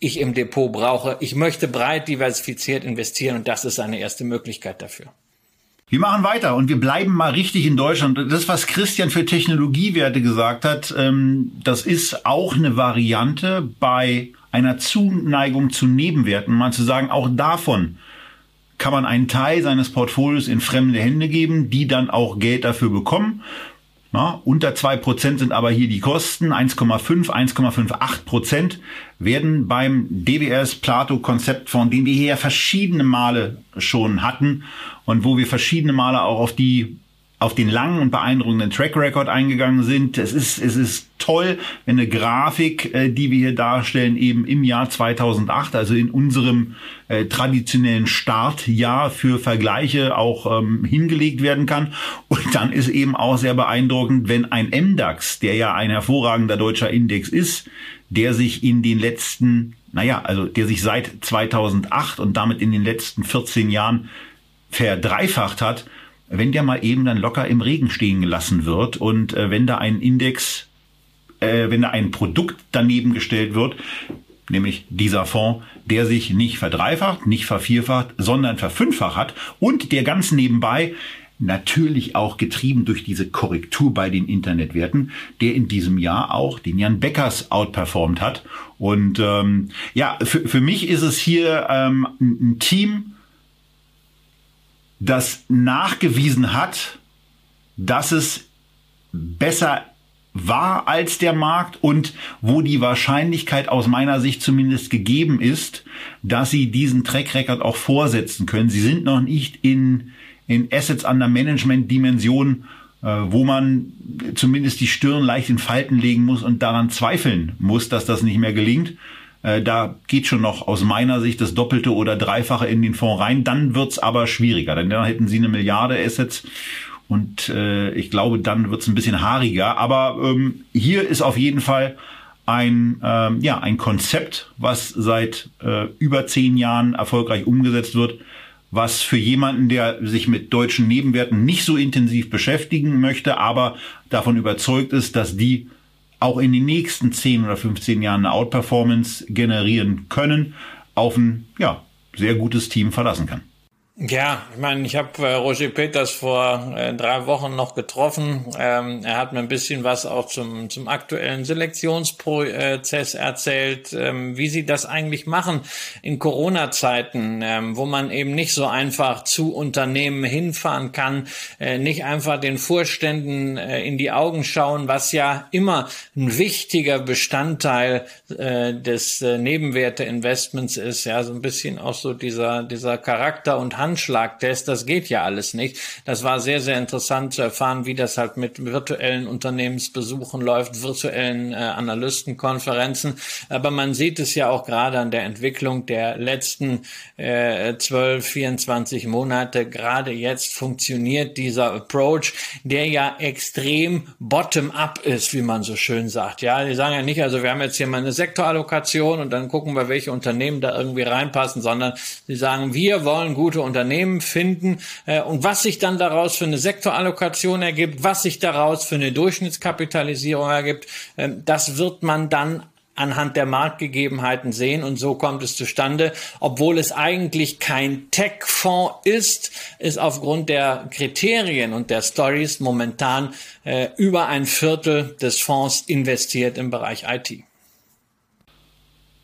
ich im Depot brauche. Ich möchte breit diversifiziert investieren und das ist eine erste Möglichkeit dafür. Wir machen weiter und wir bleiben mal richtig in Deutschland. Das, was Christian für Technologiewerte gesagt hat, ähm, das ist auch eine Variante bei einer Zuneigung zu Nebenwerten, mal zu sagen, auch davon kann man einen Teil seines Portfolios in fremde Hände geben, die dann auch Geld dafür bekommen. Na, unter zwei Prozent sind aber hier die Kosten. 1,5, 1,58 Prozent werden beim DWS Plato Konzeptfonds, den wir hier verschiedene Male schon hatten und wo wir verschiedene Male auch auf die auf den langen und beeindruckenden Track Record eingegangen sind. Es ist, es ist toll, wenn eine Grafik, äh, die wir hier darstellen, eben im Jahr 2008, also in unserem äh, traditionellen Startjahr für Vergleiche auch ähm, hingelegt werden kann. Und dann ist eben auch sehr beeindruckend, wenn ein MDAX, der ja ein hervorragender deutscher Index ist, der sich in den letzten, naja, also der sich seit 2008 und damit in den letzten 14 Jahren verdreifacht hat, wenn der mal eben dann locker im Regen stehen gelassen wird und äh, wenn da ein Index, äh, wenn da ein Produkt daneben gestellt wird, nämlich dieser Fonds, der sich nicht verdreifacht, nicht vervierfacht, sondern verfünffacht hat und der ganz nebenbei natürlich auch getrieben durch diese Korrektur bei den Internetwerten, der in diesem Jahr auch den Jan Beckers outperformt hat. Und ähm, ja, für, für mich ist es hier ähm, ein Team, das nachgewiesen hat, dass es besser war als der Markt und wo die Wahrscheinlichkeit aus meiner Sicht zumindest gegeben ist, dass sie diesen Track Record auch vorsetzen können. Sie sind noch nicht in, in Assets under Management Dimension, äh, wo man zumindest die Stirn leicht in Falten legen muss und daran zweifeln muss, dass das nicht mehr gelingt. Äh, da geht schon noch aus meiner Sicht das Doppelte oder Dreifache in den Fonds rein. Dann wird's aber schwieriger, denn dann hätten sie eine Milliarde Assets und äh, ich glaube, dann wird's ein bisschen haariger. Aber ähm, hier ist auf jeden Fall ein, ähm, ja, ein Konzept, was seit äh, über zehn Jahren erfolgreich umgesetzt wird, was für jemanden, der sich mit deutschen Nebenwerten nicht so intensiv beschäftigen möchte, aber davon überzeugt ist, dass die auch in den nächsten 10 oder 15 Jahren eine Outperformance generieren können, auf ein ja, sehr gutes Team verlassen kann. Ja, ich meine, ich habe äh, Roger Peters vor äh, drei Wochen noch getroffen. Ähm, er hat mir ein bisschen was auch zum, zum aktuellen Selektionsprozess erzählt, ähm, wie sie das eigentlich machen in Corona-Zeiten, ähm, wo man eben nicht so einfach zu Unternehmen hinfahren kann, äh, nicht einfach den Vorständen äh, in die Augen schauen, was ja immer ein wichtiger Bestandteil äh, des äh, Nebenwerte-Investments ist. Ja, so ein bisschen auch so dieser, dieser Charakter und Hand Anschlagtest, das geht ja alles nicht. Das war sehr, sehr interessant zu erfahren, wie das halt mit virtuellen Unternehmensbesuchen läuft, virtuellen äh, Analystenkonferenzen. Aber man sieht es ja auch gerade an der Entwicklung der letzten äh, 12, 24 Monate. Gerade jetzt funktioniert dieser Approach, der ja extrem bottom-up ist, wie man so schön sagt. Ja, die sagen ja nicht, also wir haben jetzt hier mal eine Sektorallokation und dann gucken wir, welche Unternehmen da irgendwie reinpassen, sondern sie sagen, wir wollen gute Unternehmen Unternehmen finden äh, und was sich dann daraus für eine Sektorallokation ergibt, was sich daraus für eine Durchschnittskapitalisierung ergibt, äh, das wird man dann anhand der Marktgegebenheiten sehen und so kommt es zustande. Obwohl es eigentlich kein Tech-Fonds ist, ist aufgrund der Kriterien und der Stories momentan äh, über ein Viertel des Fonds investiert im Bereich IT.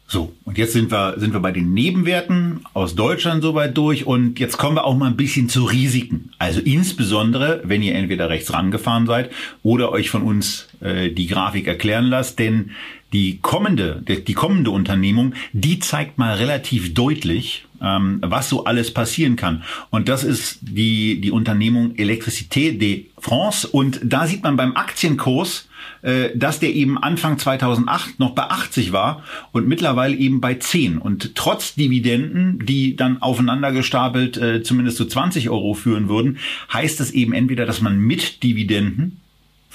So, und jetzt sind wir, sind wir bei den Nebenwerten aus Deutschland soweit durch und jetzt kommen wir auch mal ein bisschen zu Risiken. Also insbesondere, wenn ihr entweder rechts rangefahren seid oder euch von uns äh, die Grafik erklären lasst, denn die kommende, die kommende Unternehmung, die zeigt mal relativ deutlich, ähm, was so alles passieren kann. Und das ist die, die Unternehmung Electricité de France. Und da sieht man beim Aktienkurs, äh, dass der eben Anfang 2008 noch bei 80 war und mittlerweile eben bei 10. Und trotz Dividenden, die dann aufeinander gestapelt äh, zumindest zu so 20 Euro führen würden, heißt es eben entweder, dass man mit Dividenden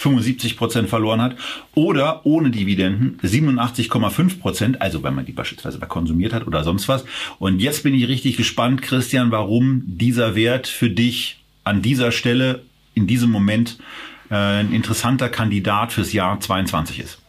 75 Prozent verloren hat oder ohne Dividenden 87,5 Prozent, also wenn man die beispielsweise konsumiert hat oder sonst was. Und jetzt bin ich richtig gespannt, Christian, warum dieser Wert für dich an dieser Stelle in diesem Moment äh, ein interessanter Kandidat fürs Jahr 22 ist.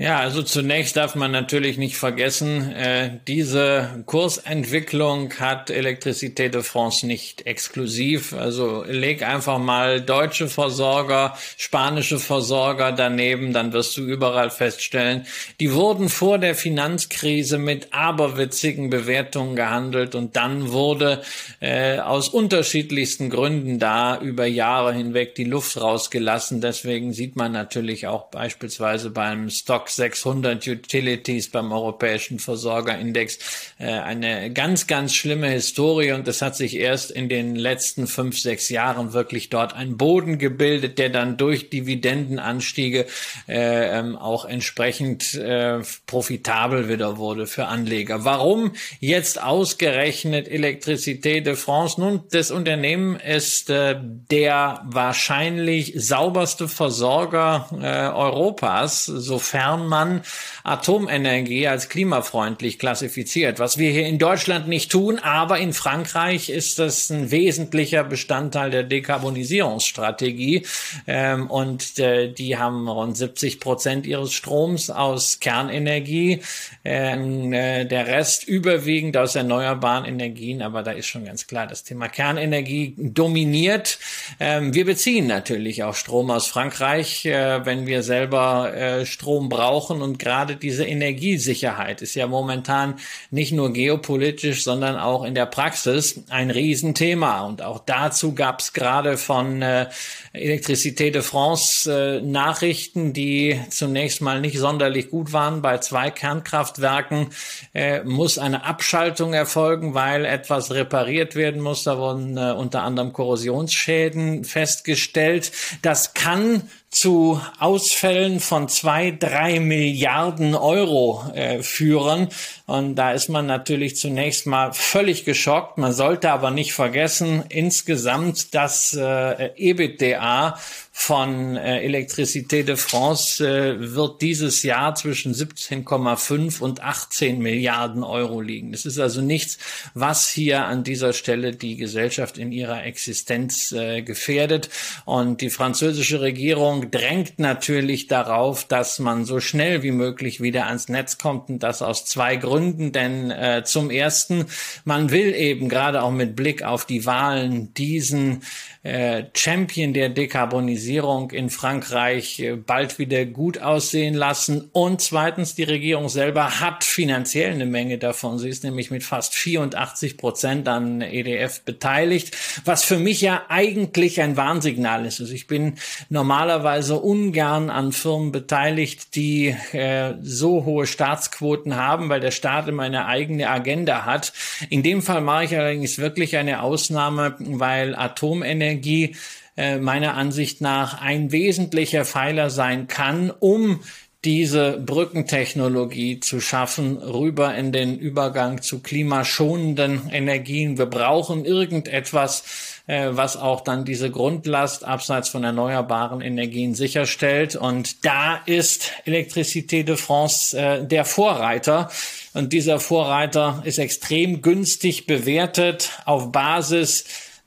Ja, also zunächst darf man natürlich nicht vergessen, äh, diese Kursentwicklung hat Electricité de France nicht exklusiv. Also leg einfach mal deutsche Versorger, spanische Versorger daneben, dann wirst du überall feststellen, die wurden vor der Finanzkrise mit aberwitzigen Bewertungen gehandelt und dann wurde äh, aus unterschiedlichsten Gründen da über Jahre hinweg die Luft rausgelassen. Deswegen sieht man natürlich auch beispielsweise beim Stock 600 Utilities beim europäischen Versorgerindex. Äh, eine ganz, ganz schlimme Historie und es hat sich erst in den letzten fünf, sechs Jahren wirklich dort ein Boden gebildet, der dann durch Dividendenanstiege äh, ähm, auch entsprechend äh, profitabel wieder wurde für Anleger. Warum jetzt ausgerechnet Electricité de France? Nun, das Unternehmen ist äh, der wahrscheinlich sauberste Versorger äh, Europas, sofern sofern man Atomenergie als klimafreundlich klassifiziert, was wir hier in Deutschland nicht tun, aber in Frankreich ist das ein wesentlicher Bestandteil der Dekarbonisierungsstrategie. Ähm, und äh, die haben rund 70 Prozent ihres Stroms aus Kernenergie, ähm, äh, der Rest überwiegend aus erneuerbaren Energien, aber da ist schon ganz klar, das Thema Kernenergie dominiert. Ähm, wir beziehen natürlich auch Strom aus Frankreich, äh, wenn wir selber äh, Strom brauchen brauchen. Und gerade diese Energiesicherheit ist ja momentan nicht nur geopolitisch, sondern auch in der Praxis ein Riesenthema. Und auch dazu gab es gerade von äh, Electricité de France äh, Nachrichten, die zunächst mal nicht sonderlich gut waren. Bei zwei Kernkraftwerken äh, muss eine Abschaltung erfolgen, weil etwas repariert werden muss. Da wurden äh, unter anderem Korrosionsschäden festgestellt. Das kann zu Ausfällen von zwei, drei Milliarden Euro äh, führen. Und da ist man natürlich zunächst mal völlig geschockt. Man sollte aber nicht vergessen, insgesamt das äh, EBITDA von äh, Electricité de France äh, wird dieses Jahr zwischen 17,5 und 18 Milliarden Euro liegen. Das ist also nichts, was hier an dieser Stelle die Gesellschaft in ihrer Existenz äh, gefährdet. Und die französische Regierung drängt natürlich darauf, dass man so schnell wie möglich wieder ans Netz kommt und das aus zwei Gründen. Denn äh, zum ersten, man will eben gerade auch mit Blick auf die Wahlen diesen äh, Champion der Dekarbonisierung in Frankreich äh, bald wieder gut aussehen lassen. Und zweitens, die Regierung selber hat finanziell eine Menge davon. Sie ist nämlich mit fast 84 Prozent an EDF beteiligt, was für mich ja eigentlich ein Warnsignal ist. Also ich bin normalerweise ungern an Firmen beteiligt, die äh, so hohe Staatsquoten haben, weil der Staat immer eine eigene Agenda hat. In dem Fall mache ich allerdings wirklich eine Ausnahme, weil Atomenergie Energie äh, meiner Ansicht nach ein wesentlicher Pfeiler sein kann, um diese Brückentechnologie zu schaffen, rüber in den Übergang zu klimaschonenden Energien. Wir brauchen irgendetwas, äh, was auch dann diese Grundlast abseits von erneuerbaren Energien sicherstellt. Und da ist Electricité de France äh, der Vorreiter. Und dieser Vorreiter ist extrem günstig bewertet auf Basis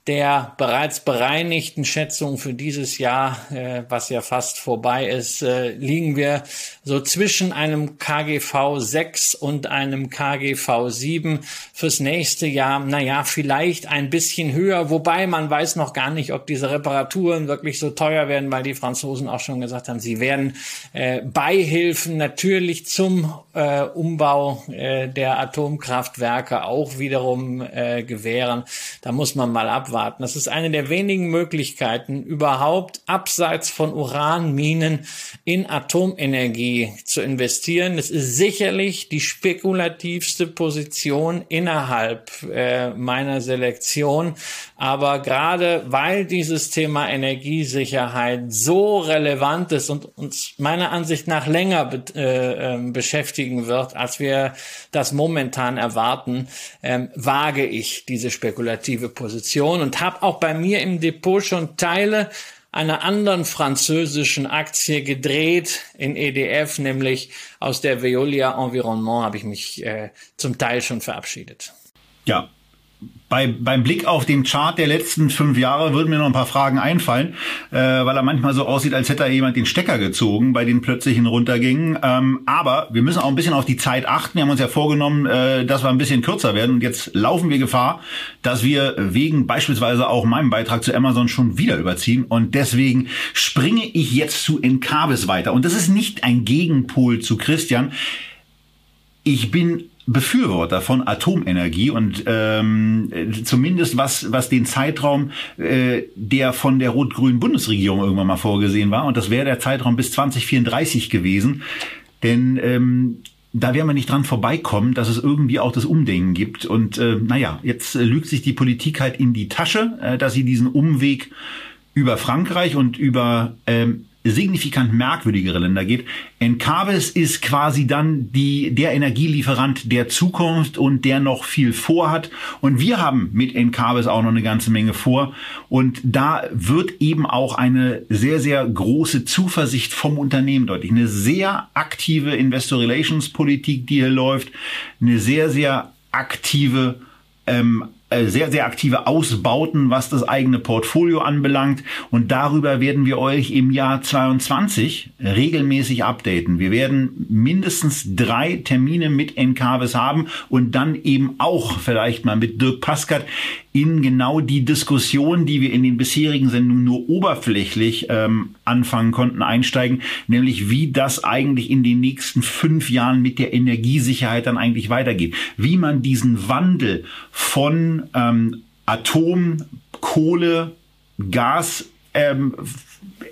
der bereits bereinigten Schätzung für dieses Jahr, äh, was ja fast vorbei ist, äh, liegen wir so zwischen einem KGV 6 und einem KGV 7 fürs nächste Jahr. Naja, vielleicht ein bisschen höher, wobei man weiß noch gar nicht, ob diese Reparaturen wirklich so teuer werden, weil die Franzosen auch schon gesagt haben, sie werden äh, Beihilfen natürlich zum äh, Umbau äh, der Atomkraftwerke auch wiederum äh, gewähren. Da muss man mal ab abwarten. Das ist eine der wenigen Möglichkeiten, überhaupt abseits von Uranminen in Atomenergie zu investieren. Das ist sicherlich die spekulativste Position innerhalb äh, meiner Selektion. Aber gerade weil dieses Thema Energiesicherheit so relevant ist und uns meiner Ansicht nach länger be äh, ähm, beschäftigen wird, als wir das momentan erwarten, ähm, wage ich diese spekulative Position und habe auch bei mir im Depot schon Teile einer anderen französischen Aktie gedreht in EDF, nämlich aus der Veolia Environnement habe ich mich äh, zum Teil schon verabschiedet. Ja, bei, beim Blick auf den Chart der letzten fünf Jahre würden mir noch ein paar Fragen einfallen, äh, weil er manchmal so aussieht, als hätte er jemand den Stecker gezogen, bei den plötzlichen runtergingen. Ähm, aber wir müssen auch ein bisschen auf die Zeit achten. Wir haben uns ja vorgenommen, äh, dass wir ein bisschen kürzer werden. Und jetzt laufen wir Gefahr, dass wir wegen beispielsweise auch meinem Beitrag zu Amazon schon wieder überziehen. Und deswegen springe ich jetzt zu Encarvis weiter. Und das ist nicht ein Gegenpol zu Christian. Ich bin Befürworter von Atomenergie und ähm, zumindest was was den Zeitraum, äh, der von der rot-grünen Bundesregierung irgendwann mal vorgesehen war und das wäre der Zeitraum bis 2034 gewesen, denn ähm, da werden wir nicht dran vorbeikommen, dass es irgendwie auch das Umdenken gibt. Und äh, naja, jetzt äh, lügt sich die Politik halt in die Tasche, äh, dass sie diesen Umweg über Frankreich und über ähm, signifikant merkwürdigere Länder geht. Encarvis ist quasi dann die, der Energielieferant der Zukunft und der noch viel vorhat. Und wir haben mit Encarvis auch noch eine ganze Menge vor. Und da wird eben auch eine sehr, sehr große Zuversicht vom Unternehmen deutlich. Eine sehr aktive Investor Relations Politik, die hier läuft. Eine sehr, sehr aktive ähm, äh, sehr, sehr aktive Ausbauten, was das eigene Portfolio anbelangt. Und darüber werden wir euch im Jahr 22 regelmäßig updaten. Wir werden mindestens drei Termine mit Encarvis haben und dann eben auch vielleicht mal mit Dirk Paskat in genau die Diskussion, die wir in den bisherigen Sendungen nur oberflächlich ähm, anfangen konnten, einsteigen, nämlich wie das eigentlich in den nächsten fünf Jahren mit der Energiesicherheit dann eigentlich weitergeht. Wie man diesen Wandel von ähm, Atom, Kohle, Gas ähm,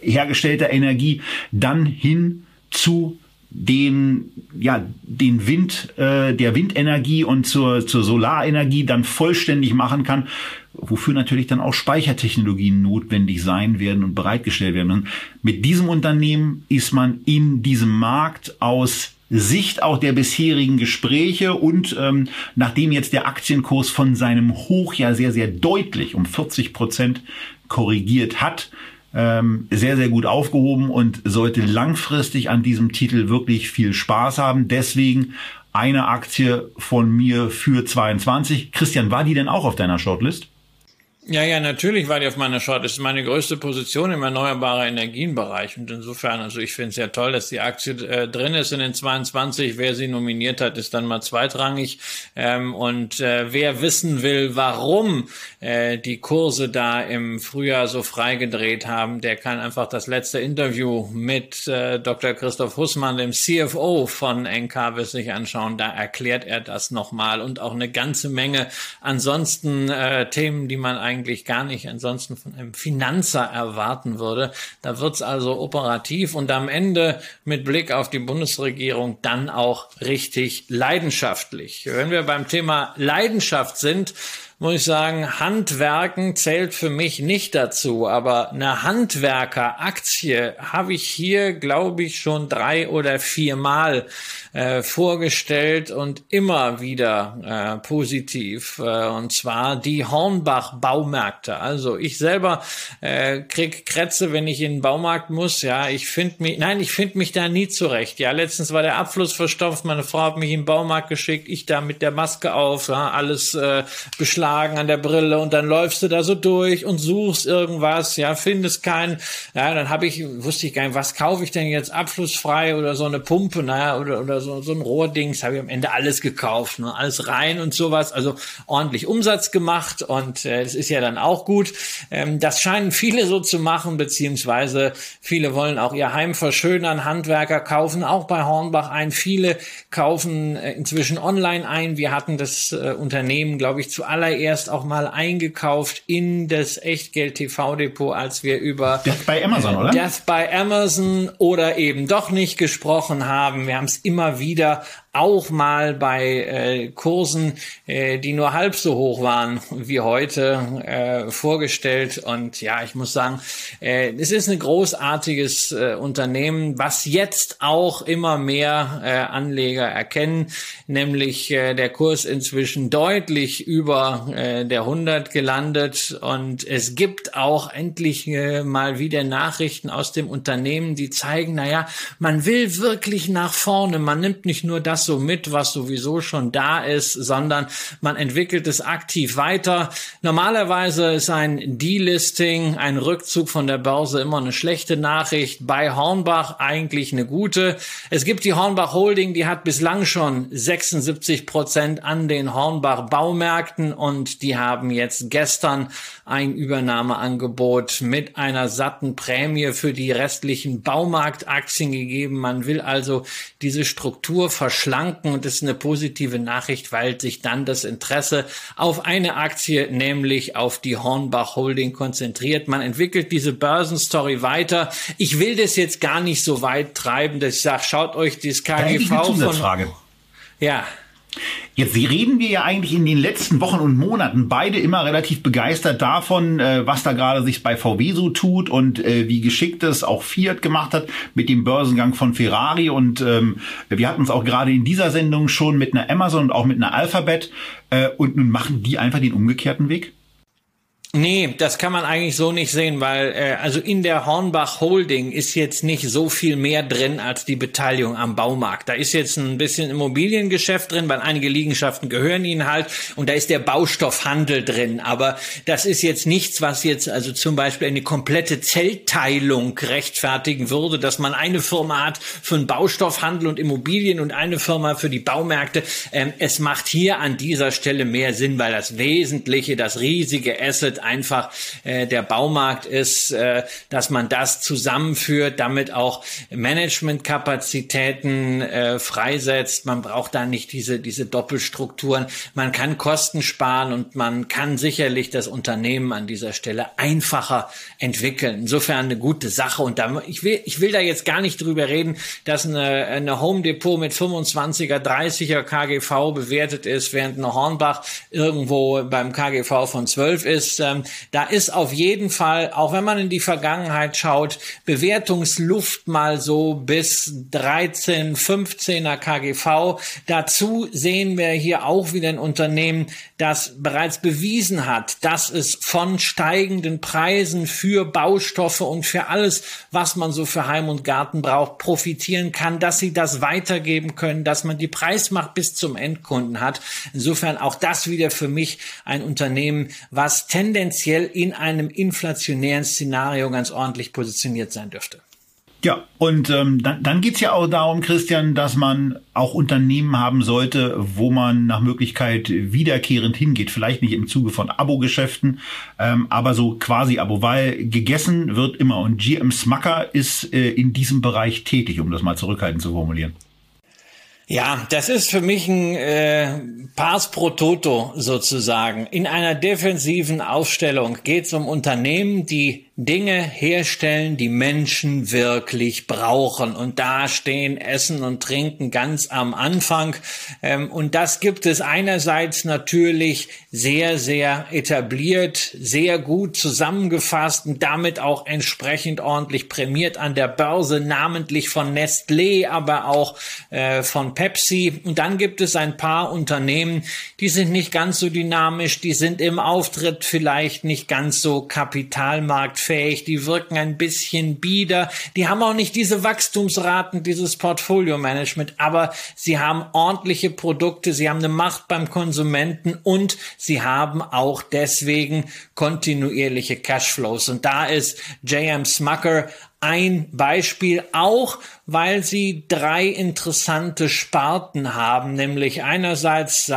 hergestellter Energie dann hin zu den ja den Wind äh, der Windenergie und zur zur Solarenergie dann vollständig machen kann, wofür natürlich dann auch Speichertechnologien notwendig sein werden und bereitgestellt werden. Mit diesem Unternehmen ist man in diesem Markt aus Sicht auch der bisherigen Gespräche und ähm, nachdem jetzt der Aktienkurs von seinem Hoch ja sehr, sehr deutlich um 40 Prozent korrigiert hat, ähm, sehr, sehr gut aufgehoben und sollte langfristig an diesem Titel wirklich viel Spaß haben. Deswegen eine Aktie von mir für 22. Christian, war die denn auch auf deiner Shortlist? Ja, ja, natürlich war die auf meiner Short. Das ist meine größte Position im erneuerbaren Energienbereich. Und insofern, also ich finde es ja toll, dass die Aktie äh, drin ist in den 22. Wer sie nominiert hat, ist dann mal zweitrangig. Ähm, und äh, wer wissen will, warum äh, die Kurse da im Frühjahr so freigedreht haben, der kann einfach das letzte Interview mit äh, Dr. Christoph Hussmann, dem CFO von Encarvis, sich anschauen. Da erklärt er das nochmal und auch eine ganze Menge ansonsten äh, Themen, die man eigentlich eigentlich gar nicht ansonsten von einem Finanzer erwarten würde. Da wird's also operativ und am Ende mit Blick auf die Bundesregierung dann auch richtig leidenschaftlich. Wenn wir beim Thema Leidenschaft sind, muss ich sagen, Handwerken zählt für mich nicht dazu, aber eine Handwerkeraktie habe ich hier, glaube ich, schon drei oder vier Mal äh, vorgestellt und immer wieder äh, positiv. Äh, und zwar die Hornbach Baumärkte. Also ich selber äh, krieg Krätze, wenn ich in den Baumarkt muss. Ja, ich finde mich, nein, ich finde mich da nie zurecht. Ja, letztens war der Abfluss verstopft. Meine Frau hat mich in den Baumarkt geschickt. Ich da mit der Maske auf, ja, alles äh, beschlagen Kragen an der Brille und dann läufst du da so durch und suchst irgendwas, ja, findest keinen. Ja, dann habe ich, wusste ich gar nicht, was kaufe ich denn jetzt abflussfrei oder so eine Pumpe, naja, oder, oder so, so ein Rohrdings, habe ich am Ende alles gekauft, ne, alles rein und sowas, also ordentlich Umsatz gemacht und äh, ist ja dann auch gut. Ähm, das scheinen viele so zu machen, beziehungsweise viele wollen auch ihr Heim verschönern, Handwerker kaufen auch bei Hornbach ein, viele kaufen äh, inzwischen online ein. Wir hatten das äh, Unternehmen, glaube ich, zuallererst zuallererst auch mal eingekauft in das Echtgeld TV Depot, als wir über Death by Amazon, oder? Death by Amazon oder eben doch nicht gesprochen haben. Wir haben es immer wieder auch mal bei äh, Kursen, äh, die nur halb so hoch waren wie heute, äh, vorgestellt. Und ja, ich muss sagen, äh, es ist ein großartiges äh, Unternehmen, was jetzt auch immer mehr äh, Anleger erkennen, nämlich äh, der Kurs inzwischen deutlich über äh, der 100 gelandet. Und es gibt auch endlich äh, mal wieder Nachrichten aus dem Unternehmen, die zeigen, naja, man will wirklich nach vorne. Man nimmt nicht nur das das so mit, was sowieso schon da ist, sondern man entwickelt es aktiv weiter. Normalerweise ist ein Delisting, ein Rückzug von der Börse immer eine schlechte Nachricht. Bei Hornbach eigentlich eine gute. Es gibt die Hornbach Holding, die hat bislang schon 76 Prozent an den Hornbach Baumärkten und die haben jetzt gestern ein Übernahmeangebot mit einer satten Prämie für die restlichen Baumarktaktien gegeben. Man will also diese Struktur verschlanken und das ist eine positive Nachricht, weil sich dann das Interesse auf eine Aktie, nämlich auf die Hornbach Holding konzentriert. Man entwickelt diese Börsenstory weiter. Ich will das jetzt gar nicht so weit treiben, dass ich sage, schaut euch das KGV da von... Ja. Jetzt reden wir ja eigentlich in den letzten Wochen und Monaten beide immer relativ begeistert davon, äh, was da gerade sich bei VW so tut und äh, wie geschickt es auch Fiat gemacht hat mit dem Börsengang von Ferrari. Und ähm, wir hatten es auch gerade in dieser Sendung schon mit einer Amazon und auch mit einer Alphabet. Äh, und nun machen die einfach den umgekehrten Weg. Nee, das kann man eigentlich so nicht sehen, weil äh, also in der Hornbach Holding ist jetzt nicht so viel mehr drin als die Beteiligung am Baumarkt. Da ist jetzt ein bisschen Immobiliengeschäft drin, weil einige Liegenschaften gehören ihnen halt und da ist der Baustoffhandel drin. Aber das ist jetzt nichts, was jetzt also zum Beispiel eine komplette Zellteilung rechtfertigen würde, dass man eine Firma hat für den Baustoffhandel und Immobilien und eine Firma für die Baumärkte. Ähm, es macht hier an dieser Stelle mehr Sinn, weil das Wesentliche, das riesige Asset einfach äh, der Baumarkt ist, äh, dass man das zusammenführt, damit auch Managementkapazitäten äh, freisetzt. Man braucht da nicht diese, diese Doppelstrukturen. Man kann Kosten sparen und man kann sicherlich das Unternehmen an dieser Stelle einfacher entwickeln. Insofern eine gute Sache. Und da, ich will, ich will da jetzt gar nicht drüber reden, dass eine, eine Home Depot mit 25er, 30er KGV bewertet ist, während eine Hornbach irgendwo beim KGV von 12 ist ähm, da ist auf jeden Fall, auch wenn man in die Vergangenheit schaut, Bewertungsluft mal so bis 13, 15er KGV. Dazu sehen wir hier auch wieder ein Unternehmen, das bereits bewiesen hat, dass es von steigenden Preisen für Baustoffe und für alles, was man so für Heim und Garten braucht, profitieren kann, dass sie das weitergeben können, dass man die Preismacht bis zum Endkunden hat. Insofern auch das wieder für mich ein Unternehmen, was tendenziell tendenziell in einem inflationären Szenario ganz ordentlich positioniert sein dürfte. Ja, und ähm, dann, dann geht ja auch darum, Christian, dass man auch Unternehmen haben sollte, wo man nach Möglichkeit wiederkehrend hingeht. Vielleicht nicht im Zuge von Abo-Geschäften, ähm, aber so quasi Abo, weil gegessen wird immer. Und GM Smucker ist äh, in diesem Bereich tätig, um das mal zurückhaltend zu formulieren. Ja, das ist für mich ein äh, Pass pro Toto sozusagen. In einer defensiven Aufstellung geht es um Unternehmen, die Dinge herstellen, die Menschen wirklich brauchen. Und da stehen Essen und Trinken ganz am Anfang. Ähm, und das gibt es einerseits natürlich sehr, sehr etabliert, sehr gut zusammengefasst und damit auch entsprechend ordentlich prämiert an der Börse, namentlich von Nestlé, aber auch äh, von Pepsi. Und dann gibt es ein paar Unternehmen, die sind nicht ganz so dynamisch, die sind im Auftritt vielleicht nicht ganz so kapitalmarkt fähig, die wirken ein bisschen bieder, die haben auch nicht diese Wachstumsraten, dieses Portfolio-Management, aber sie haben ordentliche Produkte, sie haben eine Macht beim Konsumenten und sie haben auch deswegen kontinuierliche Cashflows. Und da ist JM Smucker ein Beispiel, auch weil sie drei interessante Sparten haben, nämlich einerseits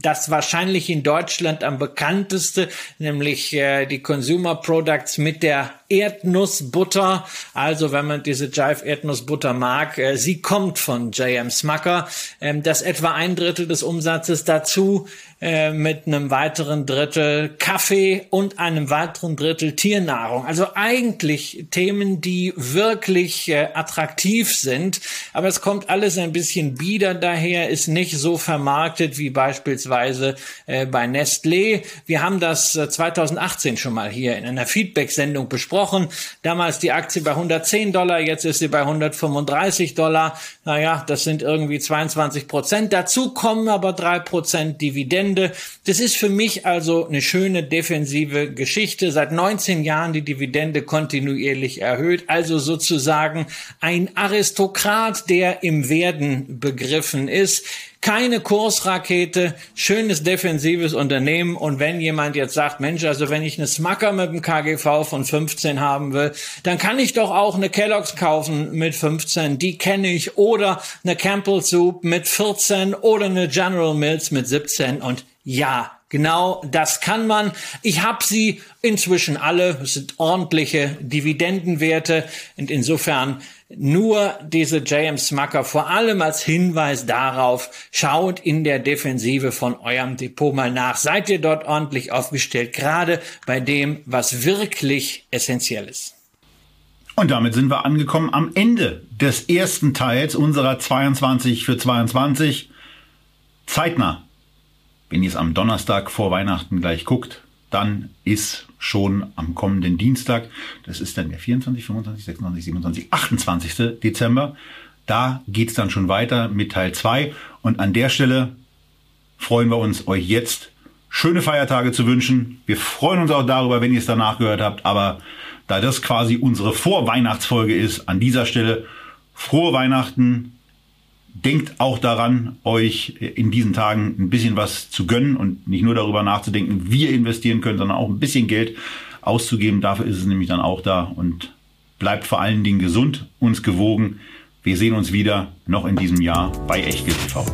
das wahrscheinlich in Deutschland am bekannteste, nämlich äh, die Consumer Products mit der Erdnussbutter. Also wenn man diese Jive Erdnussbutter mag, äh, sie kommt von JM Smucker. Ähm, das etwa ein Drittel des Umsatzes dazu äh, mit einem weiteren Drittel Kaffee und einem weiteren Drittel Tiernahrung. Also eigentlich Themen, die wirklich äh, attraktiv sind, aber es kommt alles ein bisschen bieder daher, ist nicht so vermarktet wie beispielsweise äh, bei Nestlé. Wir haben das 2018 schon mal hier in einer Feedback-Sendung besprochen besprochen. Damals die Aktie bei 110 Dollar, jetzt ist sie bei 135 Dollar. Naja, das sind irgendwie 22 Prozent. Dazu kommen aber drei Prozent Dividende. Das ist für mich also eine schöne defensive Geschichte. Seit 19 Jahren die Dividende kontinuierlich erhöht. Also sozusagen ein Aristokrat, der im Werden begriffen ist keine Kursrakete, schönes defensives Unternehmen. Und wenn jemand jetzt sagt, Mensch, also wenn ich eine Smacker mit einem KGV von 15 haben will, dann kann ich doch auch eine Kellogg's kaufen mit 15, die kenne ich, oder eine Campbell Soup mit 14 oder eine General Mills mit 17 und ja, Genau, das kann man. Ich habe sie inzwischen alle. Es sind ordentliche Dividendenwerte. Und insofern nur diese James Smucker vor allem als Hinweis darauf, schaut in der Defensive von eurem Depot mal nach. Seid ihr dort ordentlich aufgestellt, gerade bei dem, was wirklich essentiell ist. Und damit sind wir angekommen am Ende des ersten Teils unserer 22 für 22. Zeitnah wenn ihr es am Donnerstag vor Weihnachten gleich guckt, dann ist schon am kommenden Dienstag, das ist dann der 24, 25, 26, 27, 28. Dezember, da geht's dann schon weiter mit Teil 2. Und an der Stelle freuen wir uns, euch jetzt schöne Feiertage zu wünschen. Wir freuen uns auch darüber, wenn ihr es danach gehört habt. Aber da das quasi unsere Vorweihnachtsfolge ist, an dieser Stelle frohe Weihnachten, denkt auch daran, euch in diesen Tagen ein bisschen was zu gönnen und nicht nur darüber nachzudenken, wie ihr investieren könnt, sondern auch ein bisschen Geld auszugeben. Dafür ist es nämlich dann auch da und bleibt vor allen Dingen gesund, uns gewogen. Wir sehen uns wieder noch in diesem Jahr bei Echtgeld TV.